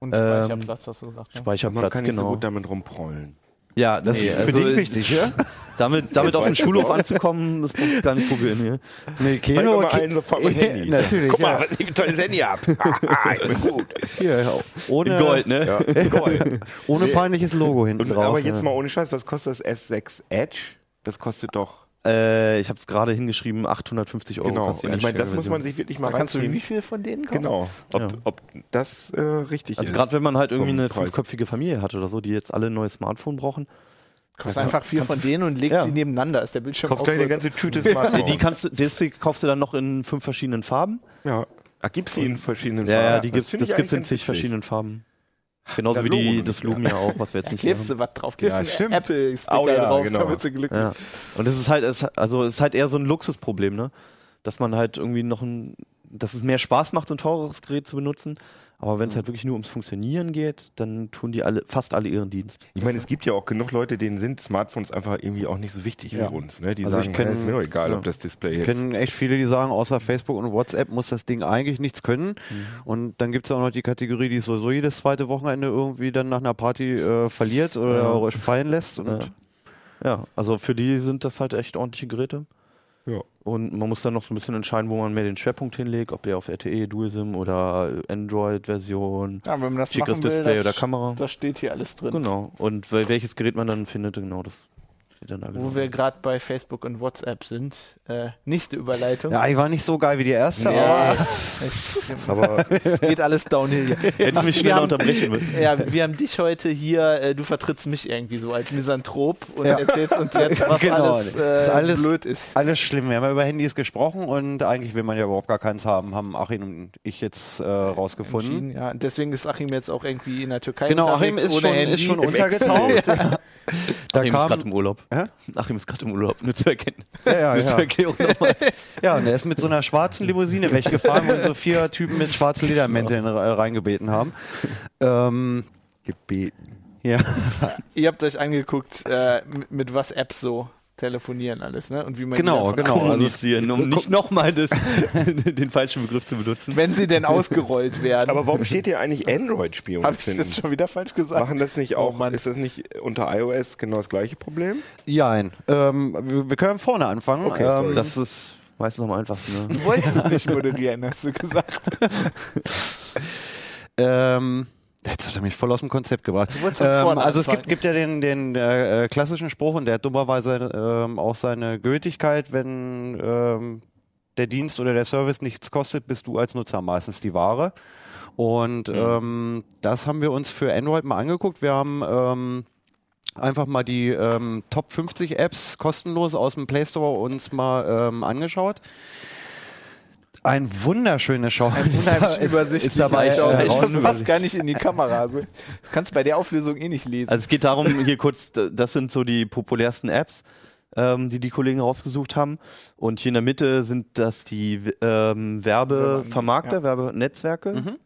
Und Ähm, Speicherplatz, hast du gesagt. Ne? Man Speicherplatz, kann nicht so genau. gut damit rumprollen. ja, das Nee, ist für dich wichtig, ja? [laughs] Damit, damit auf den weiß Schulhof anzukommen, das brauchst du gar nicht probieren hier. Nee, Keno, mal einen sofort mein [laughs] Handy. Natürlich, Guck mal, ja. was ich ein tolles Handy hab. ich bin gut. Hier, ja, ohne, In Gold, ne? Ja, [laughs] Gold. ohne peinliches Logo hinten Und, drauf. aber jetzt ja. mal ohne Scheiß, was kostet das S6 Edge? Das kostet doch. Äh, ich habe es gerade hingeschrieben, 850 Euro. genau. ich meine, das muss man sich wirklich mal Da kannst du wie viel von denen kaufen? Genau. Ob, Ja. ob das äh, richtig Also ist. gerade wenn man halt irgendwie eine Preis. fünfköpfige Familie hat oder so, die jetzt alle ein neues Smartphone brauchen, Kaufst einfach vier von denen und legst Ja. sie nebeneinander. Ist der Bildschirm Kauf auch gleich eine ganze Tüte [laughs] Smartphone. die kannst du, das kaufst du dann noch in fünf verschiedenen Farben. ja. Ach, gibt's die in verschiedenen Ja, ja, Farben? die gibt's, das ich gibt's in zig verschiedenen Farben. Genauso Das wie die, das nicht, Lumia auch, was wir jetzt nicht klebst haben. du was drauf. Klebst Ja, stimmt. Apple-Sticker Oh ja, drauf, genau. damit sie glücklich Ja. Und das ist halt, es, also es ist halt eher so ein Luxusproblem, ne? Dass man halt irgendwie noch ein, dass es mehr Spaß macht, so ein teures Gerät zu benutzen. Aber wenn es halt wirklich nur ums Funktionieren geht, dann tun die alle, fast alle ihren Dienst. Ich meine, es gibt ja auch genug Leute, denen sind Smartphones einfach irgendwie auch nicht so wichtig Ja. wie uns. Ne? Die Also ich sagen, kenn- "Hey, ist mir doch egal, ja. ob das Display Ich jetzt. kenne echt viele, die sagen, außer Facebook und WhatsApp muss das Ding eigentlich nichts können. Mhm. Und dann gibt es auch noch die Kategorie, die sowieso jedes zweite Wochenende irgendwie dann nach einer Party äh, verliert oder Ja. fallen lässt. Ja, also für die sind das halt echt ordentliche Geräte. Ja. Und man muss dann noch so ein bisschen entscheiden, wo man mehr den Schwerpunkt hinlegt, ob der auf RTE, DualSim oder Android-Version, Ja, schickeres machen will, Display das, oder Kamera. Da steht hier alles drin. Genau. Und wel- welches Gerät man dann findet, genau das. Dann da Wo wir gerade bei Facebook und WhatsApp sind. Äh, nächste Überleitung. Ja, die war nicht so geil wie die erste, Ja, aber [laughs] Aber es geht alles downhill hier. Hätten mich Wir schneller haben- unterbrechen müssen. Ja, wir haben dich heute hier, äh, du vertrittst mich irgendwie so als Misanthrop und Ja. erzählst uns jetzt, [laughs] was Genau, alles, ist äh, alles- blöd ist. alles schlimm. Wir haben ja über Handys gesprochen und eigentlich will man ja überhaupt gar keins haben, haben Achim und ich jetzt äh, rausgefunden. Ja, und deswegen ist Achim jetzt auch irgendwie in der Türkei Genau, Achim unterwegs, ist schon, ist schon untergetaucht. [laughs] Da Achim ist gerade kam, im Urlaub. Hä? Achim ist gerade im Urlaub, nur zu erkennen. ja, ja, [laughs] ja. Ja, und er ist mit so einer schwarzen Limousine weggefahren, wo so vier Typen mit schwarzen Ledermänteln re- reingebeten haben. Ähm, gebeten. ja. Ihr habt euch angeguckt, äh, mit, mit was Apps so telefonieren alles, ne? Und wie man die Genau, genau. Also Kommunizieren, um nicht nochmal [laughs] den falschen Begriff zu benutzen. Wenn sie denn ausgerollt werden. Aber warum steht hier eigentlich Android-Spion? Habe ich das schon wieder falsch gesagt? Machen das nicht Oh auch, Mann. ist das nicht unter iOS genau das gleiche Problem? Jein. Ähm, wir, wir können vorne anfangen. Okay, ähm. Das ist meistens am einfachsten. Ne? Du wolltest nicht moderieren, hast du gesagt. [laughs] Ähm, jetzt hat er mich voll aus dem Konzept gebracht. Ähm, also es gibt, gibt ja den, den äh, klassischen Spruch und der hat dummerweise ähm, auch seine Gültigkeit, wenn ähm, der Dienst oder der Service nichts kostet, bist du als Nutzer meistens die Ware. Und ähm, das haben wir uns für Android mal angeguckt. Wir haben ähm, einfach mal die ähm, Top 50 Apps kostenlos aus dem Play Store uns mal ähm, angeschaut. Ein wunderschönes Schau. Unheimlich übersichtlich. ist dabei ich äh, ich passt gar nicht in die Kamera. Also, das kannst du bei der Auflösung eh nicht lesen. Also es geht darum, hier kurz, das sind so die populärsten Apps, ähm, die die Kollegen rausgesucht haben. Und hier in der Mitte sind das die ähm, Werbevermarkter, Ja. Werbenetzwerke.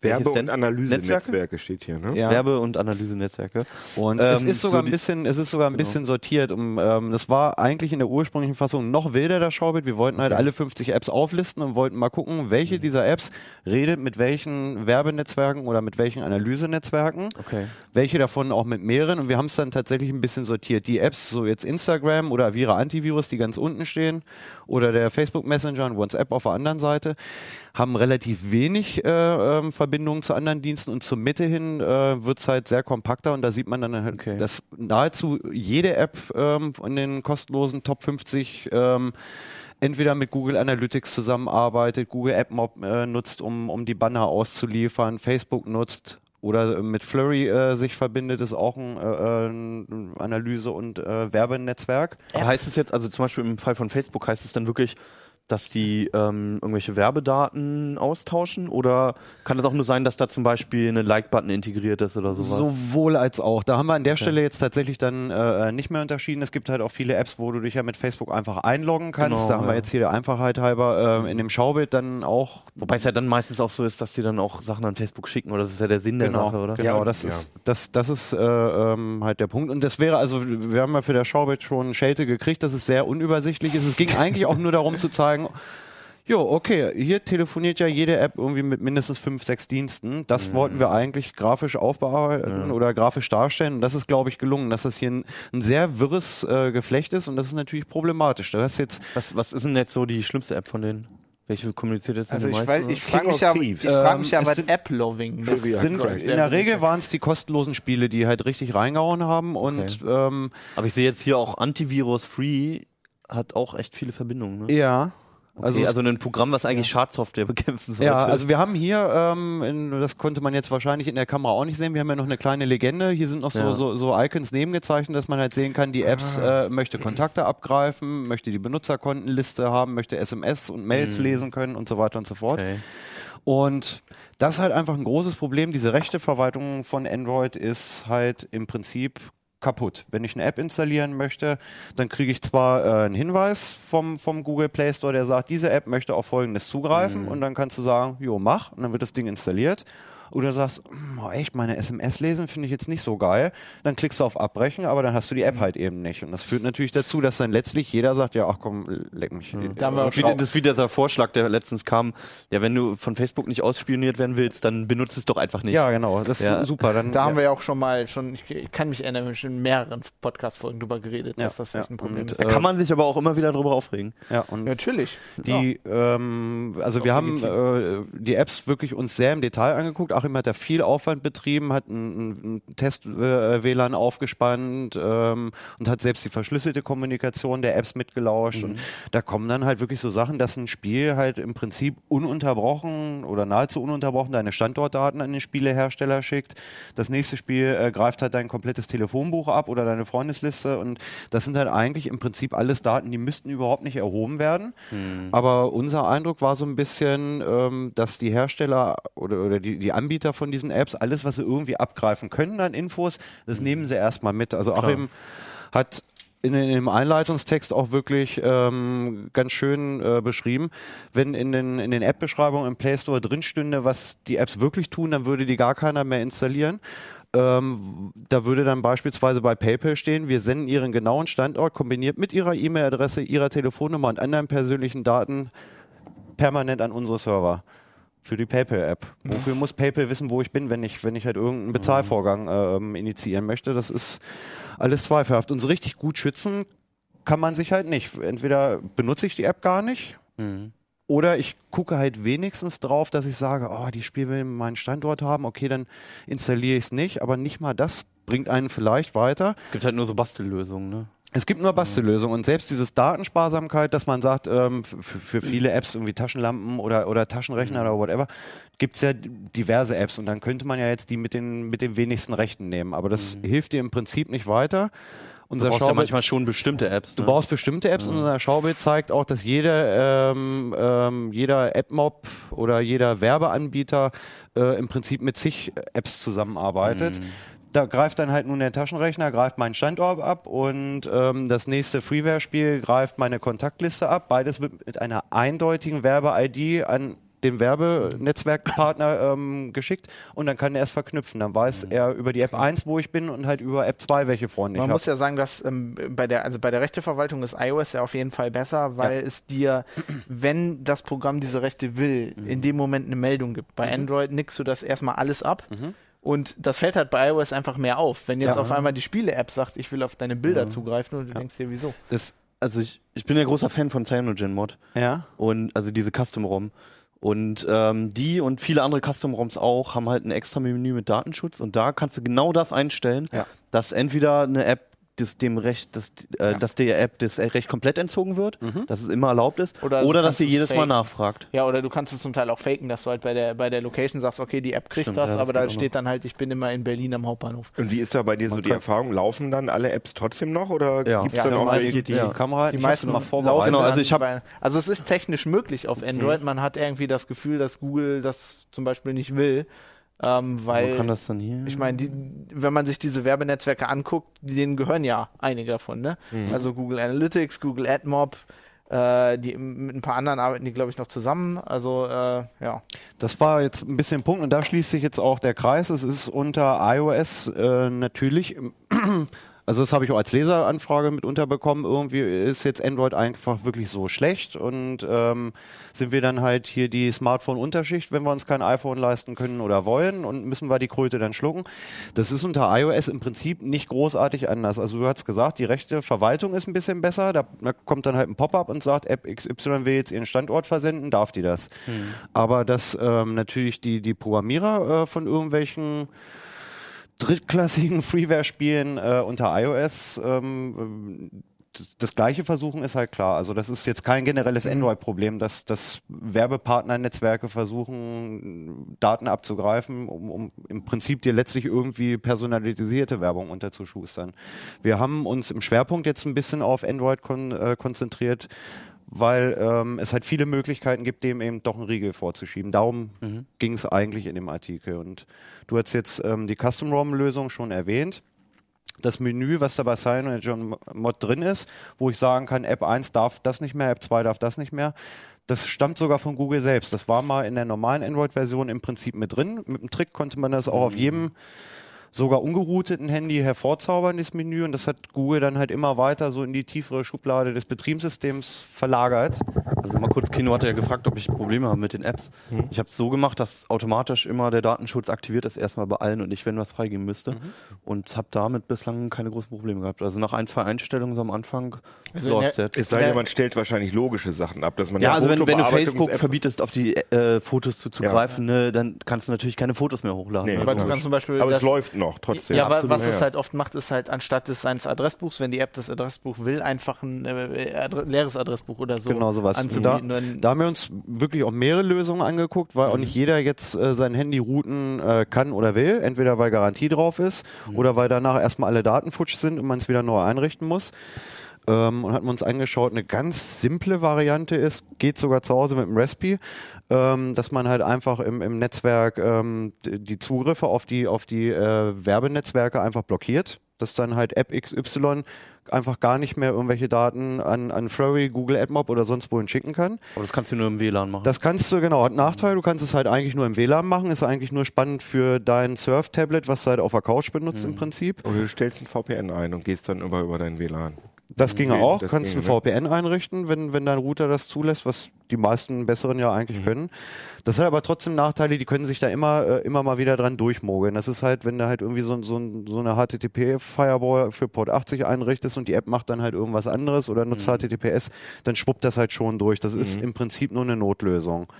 Werbe- und Analyse-Netzwerke steht hier, ne? Ja. Werbe- und Analysenetzwerke. Und Ähm, es ist sogar so ein bisschen, es ist sogar ein Genau. bisschen sortiert. Um, ähm, das war eigentlich in der ursprünglichen Fassung noch wilder, das Schaubild. Wir wollten halt alle 50 Apps auflisten und wollten mal gucken, welche Mhm. dieser Apps redet mit welchen Werbenetzwerken oder mit welchen Analysenetzwerken. Okay. Welche davon auch mit mehreren. Und wir haben es dann tatsächlich ein bisschen sortiert. Die Apps, so jetzt Instagram oder Avira Antivirus, die ganz unten stehen, oder der Facebook Messenger und WhatsApp auf der anderen Seite, haben relativ wenig äh, ähm, Verbindungen zu anderen Diensten und zur Mitte hin äh, wird es halt sehr kompakter und da sieht man dann halt, Okay. dass nahezu jede App ähm, in den kostenlosen Top 50 ähm, entweder mit Google Analytics zusammenarbeitet, Google AppMob äh, nutzt, um, um die Banner auszuliefern, Facebook nutzt oder mit Flurry äh, sich verbindet, ist auch ein, äh, ein Analyse- und äh, Werbenetzwerk. Aber heißt es jetzt, also zum Beispiel im Fall von Facebook, heißt es dann wirklich, dass die ähm, irgendwelche Werbedaten austauschen? Oder kann es auch nur sein, dass da zum Beispiel eine Like-Button integriert ist oder sowas? Sowohl als auch. Da haben wir an der Stelle jetzt tatsächlich dann äh, nicht mehr unterschieden. Es gibt halt auch viele Apps, wo du dich ja mit Facebook einfach einloggen kannst. Genau, da haben wir jetzt hier der Einfachheit halber äh, in dem Schaubild dann auch. Wobei es ja dann meistens auch so ist, dass die dann auch Sachen an Facebook schicken, oder das ist ja der Sinn der Genau, Sache, oder? genau Ja, das, ja. Ist, das, das ist äh, ähm, halt der Punkt. Und das wäre also, wir haben ja für der Schaubild schon Schelte gekriegt, dass es sehr unübersichtlich ist. Es ging eigentlich auch nur darum zu zeigen, Jo, okay, hier telefoniert ja jede App irgendwie mit mindestens fünf, sechs Diensten. Das wollten wir eigentlich grafisch aufbearbeiten oder grafisch darstellen. Und das ist, glaube ich, gelungen, dass das hier ein, ein sehr wirres äh, Geflecht ist und das ist natürlich problematisch. Du hast jetzt Was, was ist denn jetzt so die schlimmste App von denen? Welche kommuniziert jetzt Also ich, weiß, ich frage mich ja, ich frag mich ja Ähm, was es sind- App-Loving sind, Crash. in der Regel waren es die kostenlosen Spiele, die halt richtig reingehauen haben und ähm, Aber ich sehe jetzt hier auch Antivirus Free hat auch echt viele Verbindungen. Ne? ja. Also, also ein Programm, was eigentlich Schadsoftware bekämpfen sollte. Ja, also wir haben hier, ähm, in, das konnte man jetzt wahrscheinlich in der Kamera auch nicht sehen, wir haben ja noch eine kleine Legende. Hier sind noch so, Ja. so, so Icons nebengezeichnet, dass man halt sehen kann, die Apps äh, möchte Kontakte abgreifen, möchte die Benutzerkontenliste haben, möchte SMS und Mails lesen können und so weiter und so fort. okay. Und das ist halt einfach ein großes Problem. Diese Rechteverwaltung von Android ist halt im Prinzip kaputt. Wenn ich eine App installieren möchte, dann kriege ich zwar äh, einen Hinweis vom, vom Google Play Store, der sagt, diese App möchte auf Folgendes zugreifen und dann kannst du sagen, jo, mach und dann wird das Ding installiert. Oder sagst, "Hm, oh, echt, meine SMS lesen finde ich jetzt nicht so geil. Dann klickst du auf Abbrechen, aber dann hast du die App halt eben nicht. Und das führt natürlich dazu, dass dann letztlich jeder sagt, ja, ach komm, leck mich. Da haben wir auch Das ist, wie, schon- das ist wie dieser Vorschlag, der letztens kam. Ja, wenn du von Facebook nicht ausspioniert werden willst, dann benutzt es doch einfach nicht. Ja, genau, das ist Ja. super. Dann, Da haben ja. wir ja auch schon mal, schon, ich, kann mich erinnern, wir haben schon in mehreren Podcast-Folgen drüber geredet, Ja, dass das ja. ein Problem Und, ist. Da kann man sich aber auch immer wieder drüber aufregen. ja, und Natürlich. Die, ähm, also wir haben äh, die Apps wirklich uns sehr im Detail angeguckt. Achim hat da viel Aufwand betrieben, hat einen, einen Test-WLAN aufgespannt ähm, und hat selbst die verschlüsselte Kommunikation der Apps mitgelauscht. Und da kommen dann halt wirklich so Sachen, dass ein Spiel halt im Prinzip ununterbrochen oder nahezu ununterbrochen deine Standortdaten an den Spielehersteller schickt. Das nächste Spiel äh, greift halt dein komplettes Telefonbuch ab oder deine Freundesliste und das sind halt eigentlich im Prinzip alles Daten, die müssten überhaupt nicht erhoben werden. Aber unser Eindruck war so ein bisschen, ähm, dass die Hersteller oder, oder die, die Anbieter von diesen Apps, alles, was sie irgendwie abgreifen können an Infos, das nehmen sie erstmal mit. Also Achim hat in, in dem Einleitungstext auch wirklich ähm, ganz schön äh, beschrieben. Wenn in den, in den App-Beschreibungen im Play Store drin stünde, was die Apps wirklich tun, dann würde die gar keiner mehr installieren. Ähm, da würde dann beispielsweise bei PayPal stehen, wir senden Ihren genauen Standort kombiniert mit Ihrer E-Mail-Adresse, Ihrer Telefonnummer und anderen persönlichen Daten permanent an unsere Server. Für die PayPal-App. Wofür muss PayPal wissen, wo ich bin, wenn ich, wenn ich halt irgendeinen Bezahlvorgang ähm, initiieren möchte? Das ist alles zweifelhaft. Und so richtig gut schützen kann man sich halt nicht. Entweder benutze ich die App gar nicht oder ich gucke halt wenigstens drauf, dass ich sage, oh, die Spiel will meinen Standort haben, okay, dann installiere ich es nicht, aber nicht mal das bringt einen vielleicht weiter. Es gibt halt nur so Bastellösungen, ne? Es gibt nur Bastellösungen und selbst dieses Datensparsamkeit, dass man sagt, ähm, für, viele Apps, irgendwie Taschenlampen oder, oder Taschenrechner oder whatever, gibt es ja diverse Apps und dann könnte man ja jetzt die mit den, mit den wenigsten Rechten nehmen. Aber das hilft dir im Prinzip nicht weiter. Du Unser brauchst ja Schaubild- manchmal schon bestimmte Apps. Du ne? brauchst bestimmte Apps und unser Schaubild zeigt auch, dass jeder, ähm, ähm, jeder AppMob oder jeder Werbeanbieter äh, im Prinzip mit zig Apps zusammenarbeitet. Da greift dann halt nun der Taschenrechner, greift meinen Standort ab und ähm, das nächste Freeware-Spiel greift meine Kontaktliste ab. Beides wird mit einer eindeutigen Werbe-ID an den Werbenetzwerkpartner ähm, geschickt und dann kann er es verknüpfen. Dann weiß er über die App 1, wo ich bin und halt über App 2, welche Freunde ich Man habe. muss ja sagen, dass ähm, bei der also bei der Rechteverwaltung ist iOS ja auf jeden Fall besser, weil es dir, wenn das Programm diese Rechte will, Mhm. in dem Moment eine Meldung gibt. Bei Android nickst du das erstmal alles ab. Mhm. Und das fällt halt bei iOS einfach mehr auf. Wenn jetzt Ja. auf einmal die Spiele-App sagt, ich will auf deine Bilder zugreifen und du denkst dir, wieso? Das, Also ich, ich bin ja großer Fan von CyanogenMod. ja. Und also diese Custom-ROM. Und ähm, die und viele andere Custom-ROMs auch haben halt ein extra Menü mit Datenschutz und da kannst du genau das einstellen, Ja. dass entweder eine App das dem Recht, dass, äh, dass der App das Recht komplett entzogen wird, dass es immer erlaubt ist, Oder oder, dass sie es jedes Mal faken. nachfragt. Ja, oder du kannst es zum Teil auch faken, dass du halt bei der, bei der Location sagst, okay, die App kriegt Stimmt, das, ja, das aber da steht dann halt, ich bin immer in Berlin am Hauptbahnhof. Und wie ist da bei dir so die Erfahrung? Laufen dann alle Apps trotzdem noch oder Ja. gibt's Ja, dann die auch die ja. Kamera, Die ich meisten mal vorbereitet. Genau, also ich hab- also es ist technisch möglich auf Android. Man hat irgendwie das Gefühl, dass Google das zum Beispiel nicht will, ähm, weil Wo kann das dann hier? ich meine, wenn man sich diese Werbenetzwerke anguckt, denen gehören ja einige davon, ne? Also Google Analytics, Google AdMob, äh, die mit ein paar anderen arbeiten die, glaube ich, noch zusammen. Also äh, ja. Das war jetzt ein bisschen ein Punkt und da schließt sich jetzt auch der Kreis. Es ist unter iOS äh, natürlich, also das habe ich auch als Leseranfrage mit unterbekommen, irgendwie ist jetzt Android einfach wirklich so schlecht und ähm, sind wir dann halt hier die Smartphone-Unterschicht, wenn wir uns kein iPhone leisten können oder wollen und müssen wir die Kröte dann schlucken. Das ist unter iOS im Prinzip nicht großartig anders. Also du hast gesagt, die rechte Verwaltung ist ein bisschen besser. Da, da kommt dann halt ein Pop-up und sagt, App XY will jetzt ihren Standort versenden, darf die das. Aber dass ähm, natürlich die, die Programmierer äh, von irgendwelchen drittklassigen Freeware-Spielen äh, unter iOS ähm, das gleiche versuchen, ist halt klar. Also das ist jetzt kein generelles Android-Problem, dass, dass Werbepartner-Netzwerke versuchen, Daten abzugreifen, um, um im Prinzip dir letztlich irgendwie personalisierte Werbung unterzuschustern. Wir haben uns im Schwerpunkt jetzt ein bisschen auf Android kon äh, konzentriert, weil ähm, es halt viele Möglichkeiten gibt, dem eben doch einen Riegel vorzuschieben. Darum ging es eigentlich in dem Artikel. Und du hast jetzt ähm, die Custom-ROM-Lösung schon erwähnt. Das Menü, was da bei CyanogenMod drin ist, wo ich sagen kann, App 1 darf das nicht mehr, App 2 darf das nicht mehr, das stammt sogar von Google selbst. Das war mal in der normalen Android-Version im Prinzip mit drin. Mit dem Trick konnte man das auch auf jedem sogar ungerouteten Handy hervorzaubern, das Menü. Und das hat Google dann halt immer weiter so in die tiefere Schublade des Betriebssystems verlagert. Also mal kurz, Kino hatte ja gefragt, ob ich Probleme habe mit den Apps. Mhm. Ich habe es so gemacht, dass automatisch immer der Datenschutz aktiviert ist, erstmal bei allen und ich, wenn was freigeben müsste. Und habe damit bislang keine großen Probleme gehabt. Also nach ein, zwei Einstellungen so am Anfang Also in jetzt. Es sei denn, man stellt wahrscheinlich logische Sachen ab, dass man Ja, also wenn, wenn du Facebook App- verbietest, auf die äh, Fotos zuzugreifen, ne, dann kannst du natürlich keine Fotos mehr hochladen. Nee, ne? Aber du kannst zum Beispiel Aber es läuft noch trotzdem. Ja, absolut, was es ja. halt oft macht, ist halt anstatt des seines Adressbuchs, wenn die App das Adressbuch will, einfach ein äh, Adre leeres Adressbuch oder so Genau sowas. Da, da haben wir uns wirklich auch mehrere Lösungen angeguckt, weil auch nicht jeder jetzt äh, sein Handy routen äh, kann oder will. Entweder weil Garantie drauf ist oder weil danach erstmal alle Daten futsch sind und man es wieder neu einrichten muss. Ähm, und hatten wir uns angeschaut, eine ganz simple Variante ist, geht sogar zu Hause mit dem Raspi, ähm, dass man halt einfach im, im Netzwerk ähm, die Zugriffe auf die, auf die äh, Werbenetzwerke einfach blockiert. Dass dann halt App XY einfach gar nicht mehr irgendwelche Daten an, an Flurry, Google AdMob oder sonst wohin schicken kann. Aber das kannst du nur im WLAN machen. Das kannst du, genau, hat einen Nachteil, du kannst es halt eigentlich nur im WLAN machen, ist eigentlich nur spannend für dein Surf-Tablet, was du halt auf der Couch benutzt im Prinzip. Oder du stellst ein VPN ein und gehst dann über, über dein WLAN. Das ginge Okay, auch, das kannst ginge, ein VPN einrichten, wenn, wenn dein Router das zulässt, was die meisten besseren ja eigentlich können. Das hat aber trotzdem Nachteile, die können sich da immer, äh, immer mal wieder dran durchmogeln. Das ist halt, wenn du halt irgendwie so, so, so eine HTTP-Firewall für Port 80 einrichtest und die App macht dann halt irgendwas anderes oder nutzt HTTPS, dann schwuppt das halt schon durch. Das ist im Prinzip nur eine Notlösung.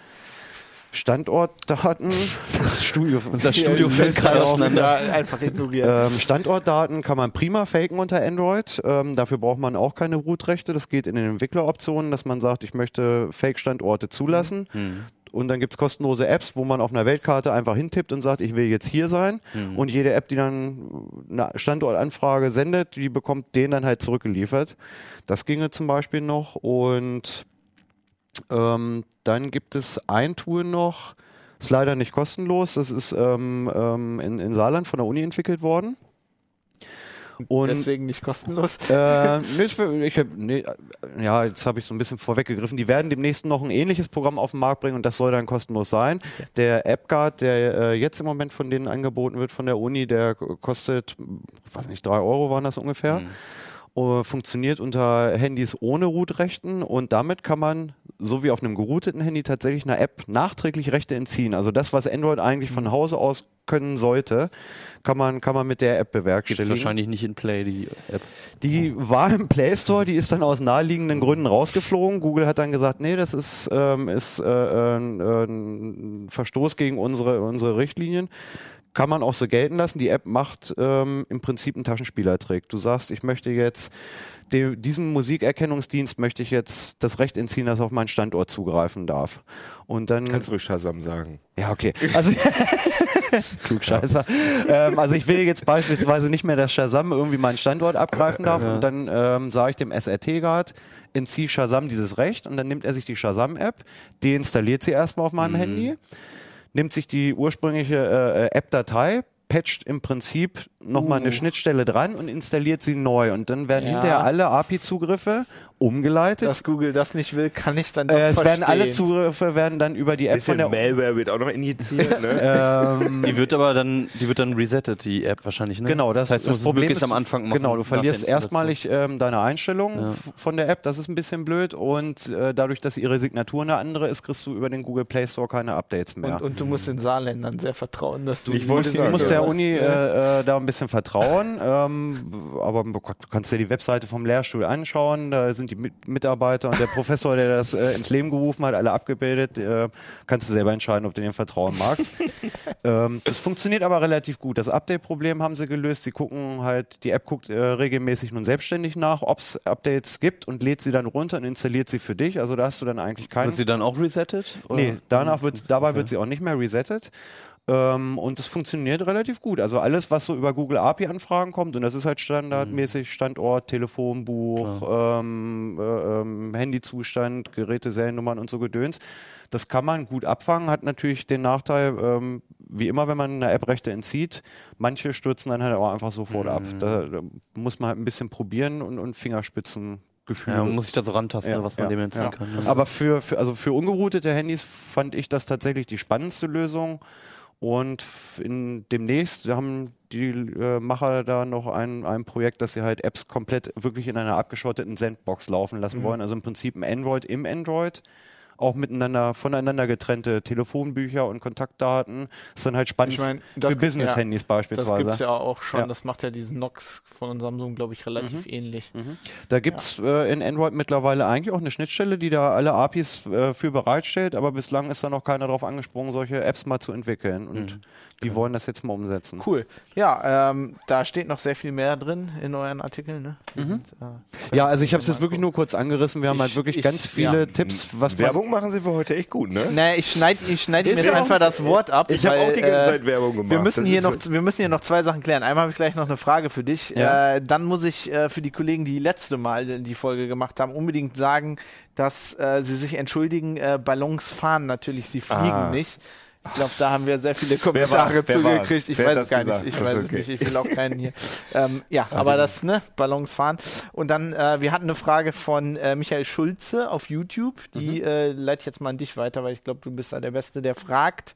Standortdaten, das Studio, [laughs] das Studio fällt gerade auseinander. Ja, einfach ignorieren. ähm, Standortdaten kann man prima faken unter Android. Ähm, dafür braucht man auch keine Root-Rechte. Das geht in den Entwickleroptionen, dass man sagt, ich möchte Fake-Standorte zulassen. Und dann gibt es kostenlose Apps, wo man auf einer Weltkarte einfach hintippt und sagt, ich will jetzt hier sein. Und jede App, die dann eine Standortanfrage sendet, die bekommt den dann halt zurückgeliefert. Das ginge zum Beispiel noch. Und ähm, dann gibt es ein Tool noch, ist leider nicht kostenlos. Das ist ähm, ähm, in, in Saarland von der Uni entwickelt worden. Und Deswegen nicht kostenlos. äh, nee, ich nee, äh, ja, jetzt habe ich so ein bisschen vorweggegriffen. Die werden demnächst noch ein ähnliches Programm auf den Markt bringen und das soll dann kostenlos sein. Der AppGuard, der äh, jetzt im Moment von denen angeboten wird von der Uni, der kostet, ich weiß nicht, drei Euro waren das ungefähr. Äh, funktioniert unter Handys ohne Root-Rechten und damit kann man, so wie auf einem gerouteten Handy, tatsächlich einer App nachträglich Rechte entziehen. Also das, was Android eigentlich von Hause aus können sollte, kann man, kann man mit der App bewerkstelligen. wahrscheinlich nicht in Play, die App. Die war im Play Store, die ist dann aus naheliegenden Gründen rausgeflogen. Google hat dann gesagt, nee, das ist, ähm, ist äh, ein, äh, ein Verstoß gegen unsere, unsere Richtlinien. Kann man auch so gelten lassen. Die App macht ähm, im Prinzip einen Taschenspielertrick. Du sagst, ich möchte jetzt de, diesem Musikerkennungsdienst möchte ich jetzt das Recht entziehen, dass er auf meinen Standort zugreifen darf. Und dann Kannst du Shazam sagen. ja, okay. Also, [laughs] Klugscheißer. ähm, also ich will jetzt beispielsweise nicht mehr, dass Shazam irgendwie meinen Standort abgreifen darf und dann ähm, sage ich dem SRT-Guard, entziehe Shazam dieses Recht und dann nimmt er sich die Shazam-App, deinstalliert sie erstmal auf meinem Handy, nimmt sich die ursprüngliche äh, App-Datei, patcht im Prinzip nochmal eine Schnittstelle dran und installiert sie neu und dann werden Ja. hinterher alle API-Zugriffe umgeleitet. Dass Google das nicht will, kann ich dann doch Äh, es werden alle verstehen. Zugriffe werden dann über die App von Bisschen der Malware wird auch noch injiziert. Ne? [laughs] ähm, Die wird aber dann, die wird dann resettet, die App wahrscheinlich, ne? Genau, das, heißt, du das musst es Problem ist, am Anfang machen. Genau, du verlierst erstmalig ähm, deine Einstellungen Ja. von der App, das ist ein bisschen blöd und äh, dadurch, dass ihre Signatur eine andere ist, kriegst du über den Google Play Store keine Updates mehr. Und, und du musst den Saarländern sehr vertrauen, dass du. Ich wollte Du sagen, musst der. Uni äh, äh, da ein bisschen vertrauen, ähm, aber du kannst dir die Webseite vom Lehrstuhl anschauen, da sind die Mit Mitarbeiter und der Professor, der das äh, ins Leben gerufen hat, alle abgebildet. Äh, kannst du selber entscheiden, ob du dem vertrauen magst. [laughs] ähm, das funktioniert aber relativ gut. Das Update-Problem haben sie gelöst. Sie gucken halt, die App guckt äh, regelmäßig nun selbstständig nach, ob es Updates gibt und lädt sie dann runter und installiert sie für dich. Also da hast du dann eigentlich keinen Wird sie dann auch resettet? oder? Nee, danach wird, dabei wird sie auch nicht mehr resettet. Ähm, und es funktioniert relativ gut. Also alles, was so über Google API-Anfragen kommt, und das ist halt standardmäßig Standort, Telefonbuch, ähm, äh, ähm, Handyzustand, Geräte, Seriennummern und so Gedöns. Das kann man gut abfangen, hat natürlich den Nachteil, ähm, wie immer, wenn man eine App Rechte entzieht, manche stürzen dann halt auch einfach sofort ab. Da, da muss man halt ein bisschen probieren und, und Fingerspitzen Gefühl. Ja, man muss sich da so rantasten, Ja, was man ja, dem entziehen ja. kann. ne? Aber für, für, also für ungeroutete Handys fand ich das tatsächlich die spannendste Lösung. Und in, demnächst haben die äh, Macher da noch ein, ein Projekt, dass sie halt Apps komplett wirklich in einer abgeschotteten Sandbox laufen lassen wollen. Also im Prinzip ein Android im Android. Auch miteinander, voneinander getrennte Telefonbücher und Kontaktdaten. ist dann halt spannend Ich mein, das- für Business-Handys Das beispielsweise. gibt es ja auch schon. Ja. Das macht ja diesen Nox von Samsung, glaube ich, relativ ähnlich. Da gibt es äh, in Android mittlerweile eigentlich auch eine Schnittstelle, die da alle APIs äh, für bereitstellt, aber bislang ist da noch keiner drauf angesprungen, solche Apps mal zu entwickeln. Und die wollen das jetzt mal umsetzen. Cool. Ja, ähm, da steht noch sehr viel mehr drin in euren Artikeln. Ne? Die sind, äh, Ja, also ich habe es jetzt wirklich nur kurz angerissen. Wir haben Ich- halt wirklich ich- ganz viele ja. Tipps, was man Werbung machen sie für heute echt gut, ne? Naja, ich schneide ich schneid jetzt ja einfach das Wort ab. Ich habe weil, auch die ganze äh, Zeit Werbung gemacht. Wir müssen, Das hier noch, wir müssen hier noch zwei Sachen klären. Einmal habe ich gleich noch eine Frage für dich. Ja. Äh, dann muss ich äh, für die Kollegen, die letzte Mal die Folge gemacht haben, unbedingt sagen, dass äh, sie sich entschuldigen. Äh, Ballons fahren natürlich, sie fliegen Ah. nicht. Ich glaube, da haben wir sehr viele Kommentare zugekriegt. Ich Wer weiß es gar gesagt? nicht. Ich weiß es okay. nicht. Ich will auch keinen hier. [laughs] Ähm, ja, aber das, ne, Ballons fahren. Und dann, äh, wir hatten eine Frage von äh, Michael Schulze auf YouTube. Die äh, leite ich jetzt mal an dich weiter, weil ich glaube, du bist da der Beste, der fragt.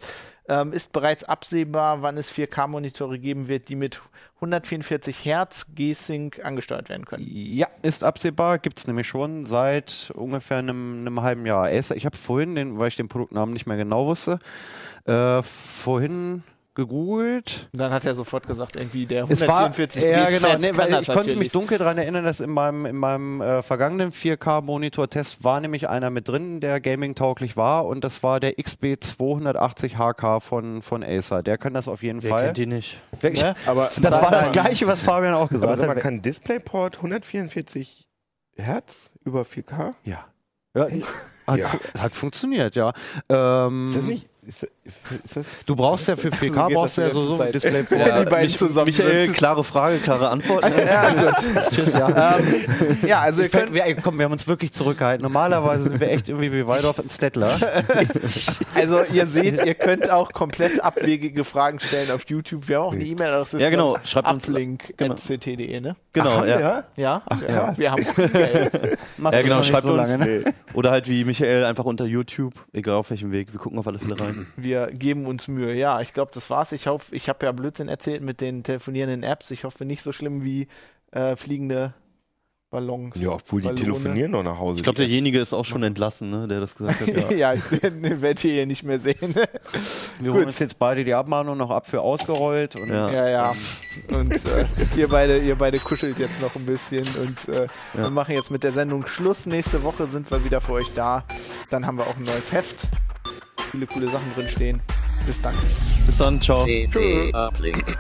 Ähm, ist bereits absehbar, wann es 4K-Monitore geben wird, die mit 144 Hertz G-Sync angesteuert werden können? Ja, ist absehbar, gibt es nämlich schon seit ungefähr einem, einem halben Jahr. Ich habe vorhin, den, weil ich den Produktnamen nicht mehr genau wusste, äh, vorhin gegoogelt. Und dann hat er sofort gesagt, irgendwie der Es war, 144 ja, genau, nee, weil ich konnte mich dunkel daran erinnern, dass in meinem, in meinem äh, vergangenen 4K-Monitor-Test war nämlich einer mit drin, der gaming-tauglich war und das war der XB280HK von, von Acer. Der kann das auf jeden Wer Fall. kennt die nicht? Wirklich, Ne? [laughs] Aber, Das war das Gleiche, was Fabian auch aber gesagt sag mal, hat. kann DisplayPort 144 Hertz über 4K? Ja. ja hat, Ja. fu hat funktioniert, ja. Ähm, Ist das nicht? Ist, Du brauchst ja für 4K geht brauchst ja so, so ein. Display. Ja, die beiden Mich- zusammen Michael, klare Frage, klare Antwort. ne? [laughs] Ja, gut. Tschüss, ja. ähm, [laughs] ja, also ihr könnt, wir, komm, wir haben uns wirklich zurückgehalten. Normalerweise sind wir echt irgendwie wie Waldorf und Stettler. [laughs] also ihr seht, ihr könnt auch komplett abwegige Fragen stellen auf YouTube. Wir haben auch eine E-Mail-Adresse. Ja, genau. Schreibt uns- genau. uplink.ct.de, ne? Genau, Ach, ja. ja? Ja, ja, wir haben auch E-Mail. Machst Ja, genau, schreibt so uns. lange, ne? Nee. Oder halt wie Michael einfach unter YouTube, egal auf welchem Weg. Wir gucken auf alle Fälle rein. Wir geben uns Mühe. Ja, ich glaube, das war's. Ich hoffe, ich habe ja Blödsinn erzählt mit den telefonierenden Apps. Ich hoffe nicht so schlimm wie äh, fliegende Ballons. Ja, obwohl die Ballone. telefonieren noch nach Hause. Ich glaube, derjenige ist auch schon entlassen, ne, der das gesagt hat. [laughs] Ja. ja, den werdet ihr hier nicht mehr sehen. Wir holen uns jetzt beide die Abmahnung noch ab für ausgerollt. Und Ja. Ja, ja. Und äh, ihr, beide, ihr beide kuschelt jetzt noch ein bisschen und äh, wir Ja. machen jetzt mit der Sendung Schluss. Nächste Woche sind wir wieder für euch da. Dann haben wir auch ein neues Heft. Viele coole Sachen drin stehen. Bis dann. Bis dann, ciao. CT Uplink.